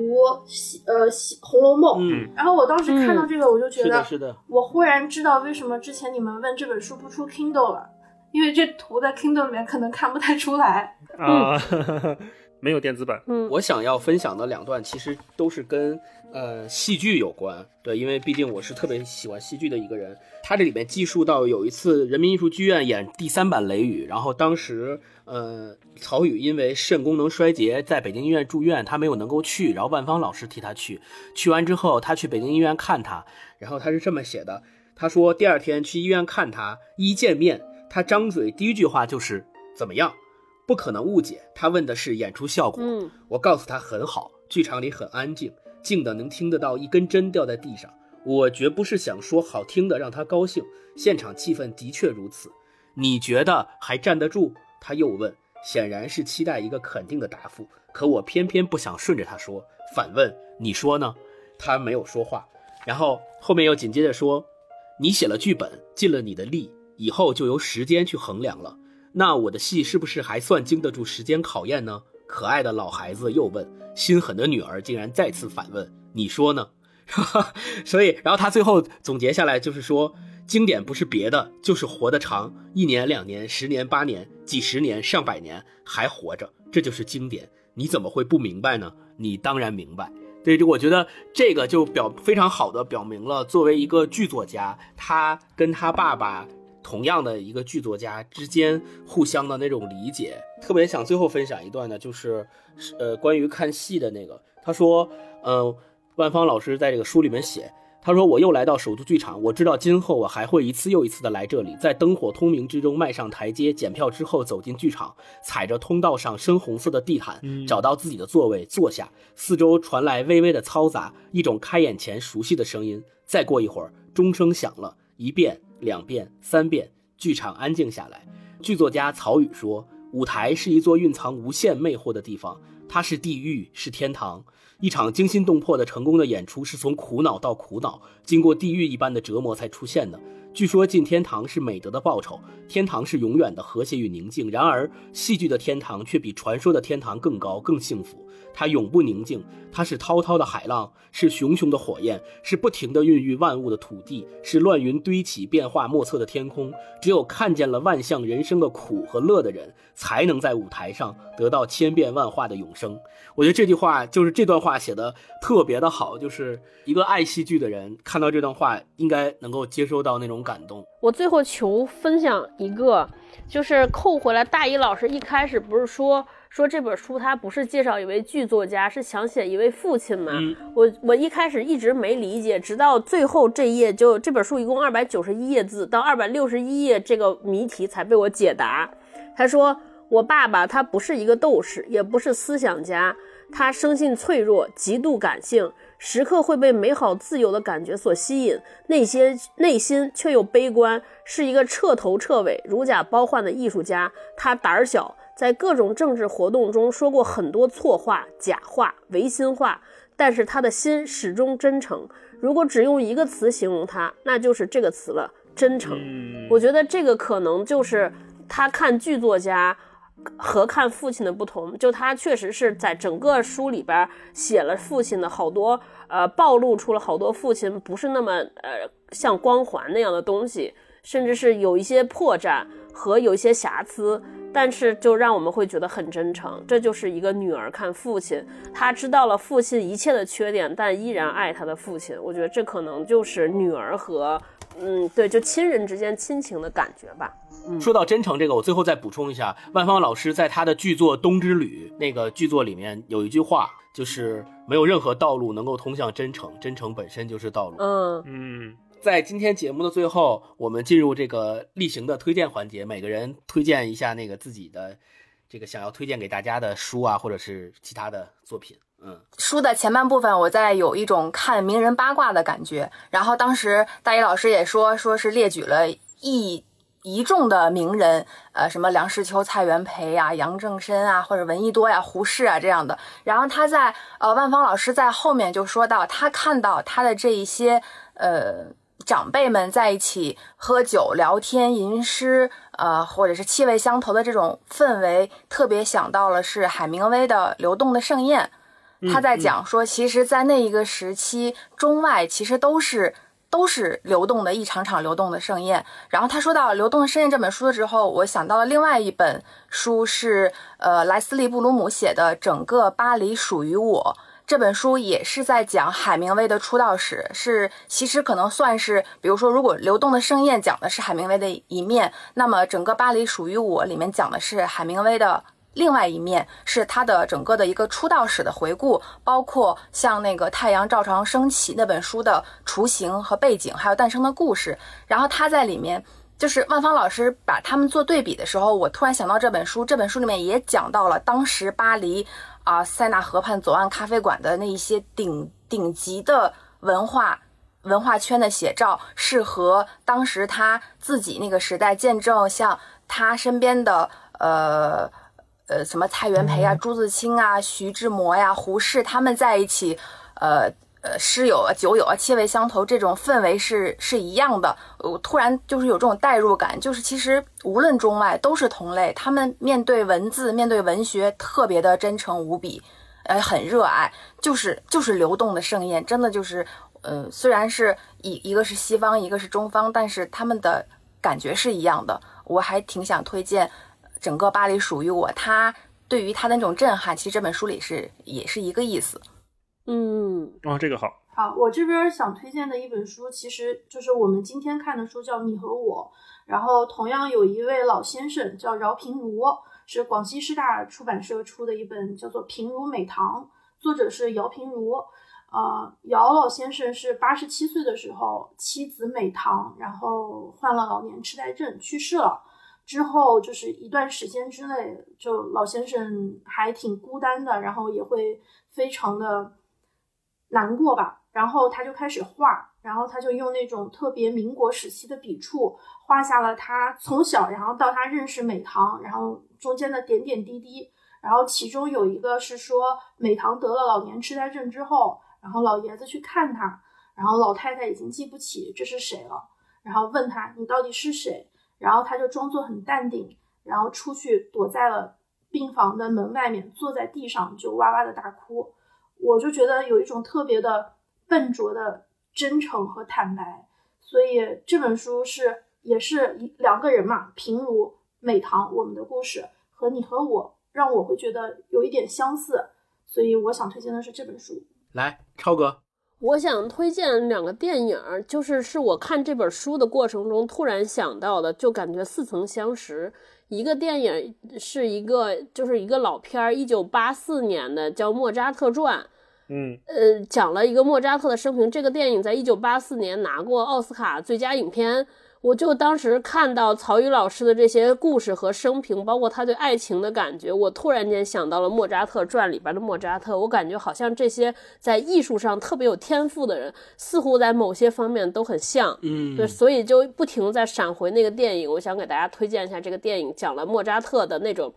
西呃西《红楼梦》，嗯，然后我当时看到这个，我就觉得是的，是的，我忽然知道为什么之前你们问这本书不出 Kindle 了，因为这图在 Kindle 里面可能看不太出来。啊，[LAUGHS] 没有电子版，嗯，我想要分享的两段其实都是跟呃戏剧有关，对，因为毕竟我是特别喜欢戏剧的一个人。他这里面记述到有一次人民艺术剧院演第三版《雷雨》，然后当时呃曹禺因为肾功能衰竭在北京医院住院，他没有能够去，然后万芳老师替他去。去完之后，他去北京医院看他，然后他是这么写的，他说第二天去医院看他，一见面他张嘴第一句话就是怎么样。不可能误解，他问的是演出效果。嗯，我告诉他很好，剧场里很安静，静的能听得到一根针掉在地上。我绝不是想说好听的让他高兴，现场气氛的确如此。你觉得还站得住？他又问，显然是期待一个肯定的答复。可我偏偏不想顺着他说，反问你说呢？他没有说话，然后后面又紧接着说，你写了剧本，尽了你的力，以后就由时间去衡量了。那我的戏是不是还算经得住时间考验呢？可爱的老孩子又问，心狠的女儿竟然再次反问：“你说呢？” [LAUGHS] 所以，然后他最后总结下来就是说，经典不是别的，就是活得长，一年、两年、十年、八年、几十年、上百年还活着，这就是经典。你怎么会不明白呢？你当然明白。对，就我觉得这个就表非常好的表明了，作为一个剧作家，他跟他爸爸。同样的一个剧作家之间互相的那种理解，特别想最后分享一段呢，就是呃关于看戏的那个。他说，呃，万芳老师在这个书里面写，他说我又来到首都剧场，我知道今后我还会一次又一次的来这里，在灯火通明之中迈上台阶，检票之后走进剧场，踩着通道上深红色的地毯，找到自己的座位坐下，四周传来微微的嘈杂，一种开演前熟悉的声音。再过一会儿，钟声响了一遍。两遍、三遍，剧场安静下来。剧作家曹禺说：“舞台是一座蕴藏无限魅惑的地方，它是地狱，是天堂。一场惊心动魄的成功的演出，是从苦恼到苦恼，经过地狱一般的折磨才出现的。据说进天堂是美德的报酬，天堂是永远的和谐与宁静。然而，戏剧的天堂却比传说的天堂更高、更幸福。”它永不宁静，它是滔滔的海浪，是熊熊的火焰，是不停的孕育万物的土地，是乱云堆起、变化莫测的天空。只有看见了万象人生的苦和乐的人，才能在舞台上得到千变万化的永生。我觉得这句话就是这段话写的特别的好，就是一个爱戏剧的人看到这段话，应该能够接收到那种感动。我最后求分享一个，就是扣回来，大一老师一开始不是说。说这本书它不是介绍一位剧作家，是想写一位父亲吗？我我一开始一直没理解，直到最后这一页，就这本书一共二百九十一页字，到二百六十一页这个谜题才被我解答。他说，我爸爸他不是一个斗士，也不是思想家，他生性脆弱，极度感性，时刻会被美好自由的感觉所吸引，内心内心却又悲观，是一个彻头彻尾如假包换的艺术家。他胆小。在各种政治活动中说过很多错话、假话、违心话，但是他的心始终真诚。如果只用一个词形容他，那就是这个词了——真诚。我觉得这个可能就是他看剧作家和看父亲的不同。就他确实是在整个书里边写了父亲的好多，呃，暴露出了好多父亲不是那么呃像光环那样的东西，甚至是有一些破绽和有一些瑕疵。但是就让我们会觉得很真诚，这就是一个女儿看父亲，她知道了父亲一切的缺点，但依然爱她的父亲。我觉得这可能就是女儿和，嗯，对，就亲人之间亲情的感觉吧。说到真诚这个，我最后再补充一下，万芳老师在他的剧作《冬之旅》那个剧作里面有一句话，就是没有任何道路能够通向真诚，真诚本身就是道路。嗯嗯。在今天节目的最后，我们进入这个例行的推荐环节，每个人推荐一下那个自己的这个想要推荐给大家的书啊，或者是其他的作品。嗯，书的前半部分，我在有一种看名人八卦的感觉。然后当时大一老师也说，说是列举了一一众的名人，呃，什么梁实秋、蔡元培呀、杨正深啊，或者闻一多呀、胡适啊这样的。然后他在呃，万芳老师在后面就说到，他看到他的这一些呃长辈们在一起喝酒聊天、吟诗，呃，或者是气味相投的这种氛围，特别想到了是海明威的《流动的盛宴》。他在讲说，其实，在那一个时期，中外其实都是都是流动的，一场场流动的盛宴。然后他说到《流动的盛宴》这本书的时候，我想到了另外一本书，是呃莱斯利·布鲁姆写的《整个巴黎属于我》这本书，也是在讲海明威的出道史。是其实可能算是，比如说，如果《流动的盛宴》讲的是海明威的一面，那么《整个巴黎属于我》里面讲的是海明威的。另外一面是他的整个的一个出道史的回顾，包括像那个《太阳照常升起》那本书的雏形和背景，还有诞生的故事。然后他在里面，就是万芳老师把他们做对比的时候，我突然想到这本书，这本书里面也讲到了当时巴黎啊塞纳河畔左岸咖啡馆的那一些顶顶级的文化文化圈的写照，是和当时他自己那个时代见证，像他身边的呃。呃，什么蔡元培啊、朱自清啊、徐志摩呀、胡适他们在一起，呃呃，诗友啊、酒友啊，气味相投，这种氛围是是一样的。我突然就是有这种代入感，就是其实无论中外都是同类，他们面对文字、面对文学特别的真诚无比，呃，很热爱，就是就是流动的盛宴，真的就是，呃，虽然是一一个是西方，一个是中方，但是他们的感觉是一样的。我还挺想推荐。整个巴黎属于我，他对于他的那种震撼，其实这本书里是也是一个意思。嗯，哦，这个好。好，我这边想推荐的一本书，其实就是我们今天看的书，叫《你和我》。然后同样有一位老先生叫饶平如，是广西师大出版社出的一本叫做《平如美堂》，作者是姚平如。呃，姚老先生是八十七岁的时候，妻子美堂，然后患了老年痴呆症去世了。之后就是一段时间之内，就老先生还挺孤单的，然后也会非常的难过吧。然后他就开始画，然后他就用那种特别民国时期的笔触，画下了他从小，然后到他认识美棠，然后中间的点点滴滴。然后其中有一个是说，美棠得了老年痴呆症之后，然后老爷子去看他，然后老太太已经记不起这是谁了，然后问他你到底是谁？然后他就装作很淡定，然后出去躲在了病房的门外面，坐在地上就哇哇的大哭。我就觉得有一种特别的笨拙的真诚和坦白，所以这本书是也是两个人嘛，平如美棠，我们的故事和你和我，让我会觉得有一点相似，所以我想推荐的是这本书。来，超哥。我想推荐两个电影，就是是我看这本书的过程中突然想到的，就感觉似曾相识。一个电影是一个，就是一个老片儿，一九八四年的，叫《莫扎特传》。嗯，呃，讲了一个莫扎特的生平。这个电影在一九八四年拿过奥斯卡最佳影片。我就当时看到曹禺老师的这些故事和生平，包括他对爱情的感觉，我突然间想到了《莫扎特传》里边的莫扎特。我感觉好像这些在艺术上特别有天赋的人，似乎在某些方面都很像。嗯，对，所以就不停在闪回那个电影。我想给大家推荐一下这个电影，讲了莫扎特的那种。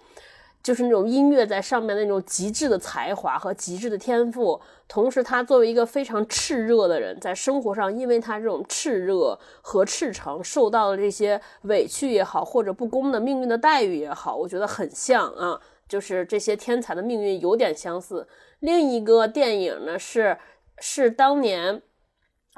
就是那种音乐在上面那种极致的才华和极致的天赋，同时他作为一个非常炽热的人，在生活上，因为他这种炽热和赤诚，受到的这些委屈也好，或者不公的命运的待遇也好，我觉得很像啊，就是这些天才的命运有点相似。另一个电影呢是是当年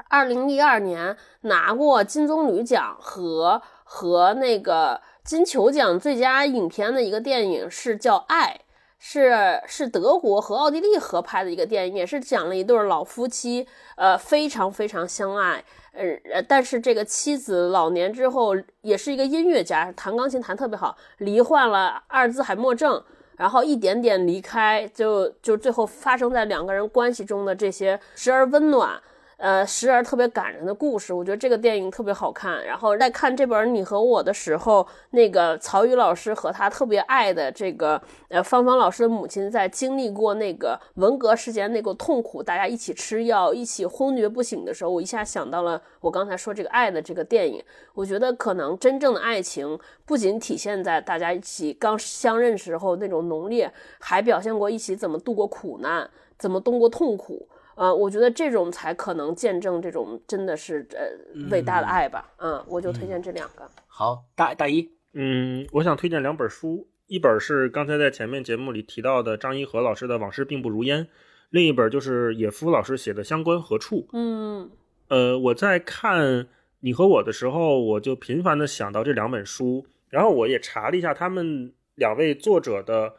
二零一二年拿过金棕榈奖和和那个。金球奖最佳影片的一个电影是叫《爱》，是是德国和奥地利合拍的一个电影，也是讲了一对老夫妻，呃，非常非常相爱，呃，但是这个妻子老年之后也是一个音乐家，弹钢琴弹特别好，罹患了阿尔兹海默症，然后一点点离开，就就最后发生在两个人关系中的这些时而温暖。呃，时而特别感人的故事，我觉得这个电影特别好看。然后在看这本《你和我》的时候，那个曹禺老师和他特别爱的这个呃芳芳老师的母亲，在经历过那个文革时间那个痛苦，大家一起吃药，一起昏厥不醒的时候，我一下想到了我刚才说这个爱的这个电影。我觉得可能真正的爱情不仅体现在大家一起刚相认时候那种浓烈，还表现过一起怎么度过苦难，怎么度过痛苦。呃，我觉得这种才可能见证这种真的是呃伟大的爱吧。嗯，我就推荐这两个。好，大大一，嗯，我想推荐两本书，一本是刚才在前面节目里提到的张一和老师的《往事并不如烟》，另一本就是野夫老师写的《相关何处》。嗯，呃，我在看你和我的时候，我就频繁的想到这两本书，然后我也查了一下他们两位作者的。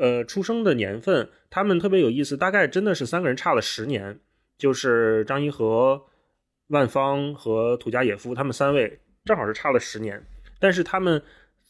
呃，出生的年份，他们特别有意思，大概真的是三个人差了十年，就是张一和、万芳和土家野夫，他们三位正好是差了十年。但是他们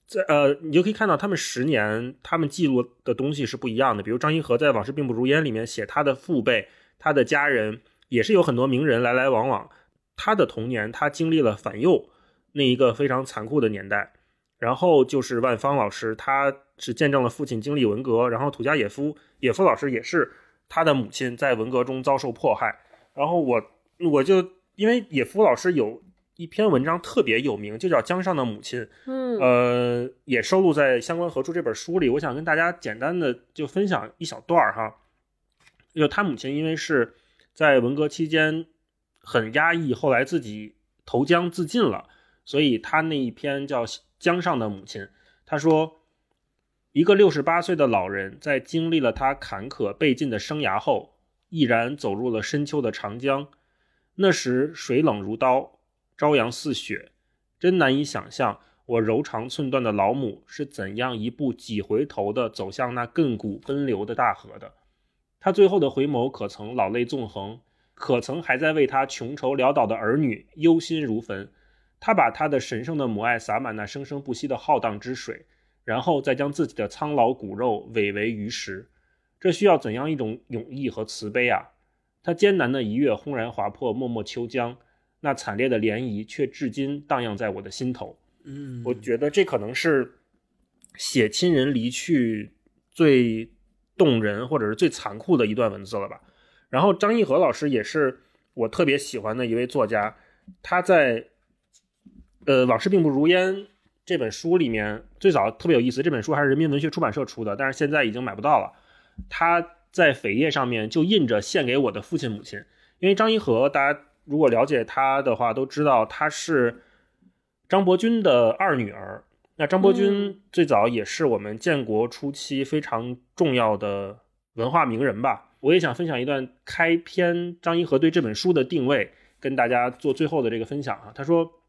在呃，你就可以看到他们十年，他们记录的东西是不一样的。比如张一和在《往事并不如烟》里面写他的父辈、他的家人，也是有很多名人来来往往。他的童年，他经历了反右那一个非常残酷的年代。然后就是万芳老师，他。是见证了父亲经历文革，然后土家野夫野夫老师也是他的母亲在文革中遭受迫害，然后我我就因为野夫老师有一篇文章特别有名，就叫《江上的母亲》，嗯，呃，也收录在《相关何处》这本书里。我想跟大家简单的就分享一小段儿哈，就他母亲因为是在文革期间很压抑，后来自己投江自尽了，所以他那一篇叫《江上的母亲》，他说。一个六十八岁的老人，在经历了他坎坷倍尽的生涯后，毅然走入了深秋的长江。那时水冷如刀，朝阳似雪，真难以想象我柔肠寸断的老母是怎样一步几回头的走向那亘古奔流的大河的。他最后的回眸，可曾老泪纵横？可曾还在为他穷愁潦倒的儿女忧心如焚？他把他的神圣的母爱洒满那生生不息的浩荡之水。然后再将自己的苍老骨肉委为鱼食，这需要怎样一种勇毅和慈悲啊！他艰难的一跃，轰然划破脉脉秋江，那惨烈的涟漪却至今荡漾在我的心头。嗯，我觉得这可能是写亲人离去最动人或者是最残酷的一段文字了吧。然后张一和老师也是我特别喜欢的一位作家，他在呃《往事并不如烟》。这本书里面最早特别有意思，这本书还是人民文学出版社出的，但是现在已经买不到了。他在扉页上面就印着“献给我的父亲母亲”，因为张一和大家如果了解他的话，都知道他是张伯钧的二女儿。那张伯钧最早也是我们建国初期非常重要的文化名人吧。我也想分享一段开篇张一和对这本书的定位，跟大家做最后的这个分享啊。他说。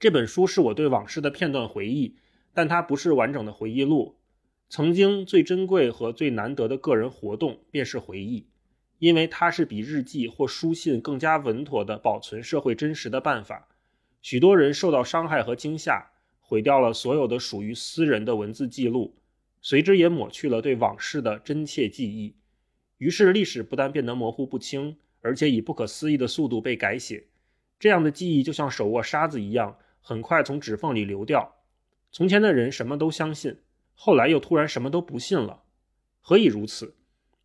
这本书是我对往事的片段回忆，但它不是完整的回忆录。曾经最珍贵和最难得的个人活动便是回忆，因为它是比日记或书信更加稳妥的保存社会真实的办法。许多人受到伤害和惊吓，毁掉了所有的属于私人的文字记录，随之也抹去了对往事的真切记忆。于是历史不但变得模糊不清，而且以不可思议的速度被改写。这样的记忆就像手握沙子一样。很快从指缝里流掉。从前的人什么都相信，后来又突然什么都不信了，何以如此？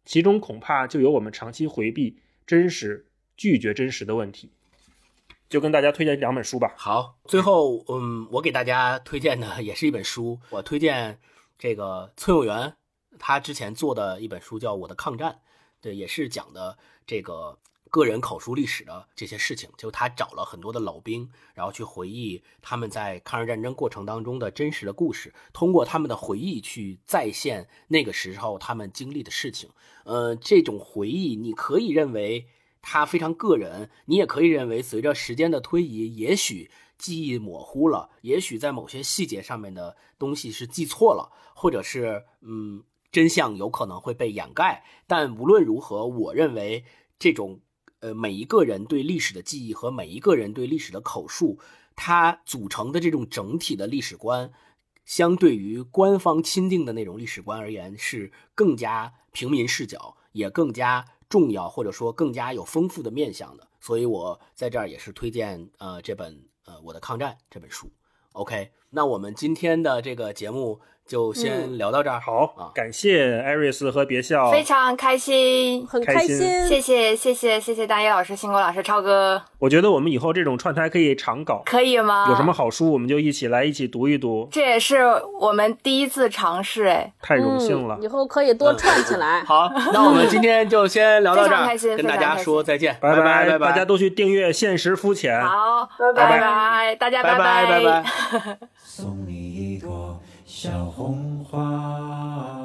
其中恐怕就有我们长期回避真实、拒绝真实的问题。就跟大家推荐两本书吧。好，最后，嗯，我给大家推荐的也是一本书。我推荐这个崔永元他之前做的一本书，叫《我的抗战》，对，也是讲的这个。个人口述历史的这些事情，就他找了很多的老兵，然后去回忆他们在抗日战争过程当中的真实的故事，通过他们的回忆去再现那个时候他们经历的事情。呃，这种回忆你可以认为他非常个人，你也可以认为随着时间的推移，也许记忆模糊了，也许在某些细节上面的东西是记错了，或者是嗯，真相有可能会被掩盖。但无论如何，我认为这种。呃，每一个人对历史的记忆和每一个人对历史的口述，它组成的这种整体的历史观，相对于官方钦定的那种历史观而言，是更加平民视角，也更加重要，或者说更加有丰富的面向的。所以我在这儿也是推荐呃这本呃我的抗战这本书。OK，那我们今天的这个节目就先聊到这儿。好啊，感谢艾瑞斯和别笑，非常开心，很开心开心。谢谢谢谢谢谢大一老师、辛国老师、超哥，我觉得我们以后这种串台可以常搞，可以吗？有什么？好书我们就一起来一起读一读，这也是我们第一次尝试，哎，太荣幸了嗯，以。后可以多串起来。好，那我们今天就先聊到这儿，[LAUGHS] 非常开心跟大家说再见，拜拜拜大家都去订阅《现实肤浅》。好，拜拜拜，大家拜拜拜拜。[LAUGHS] 送你一朵小红花。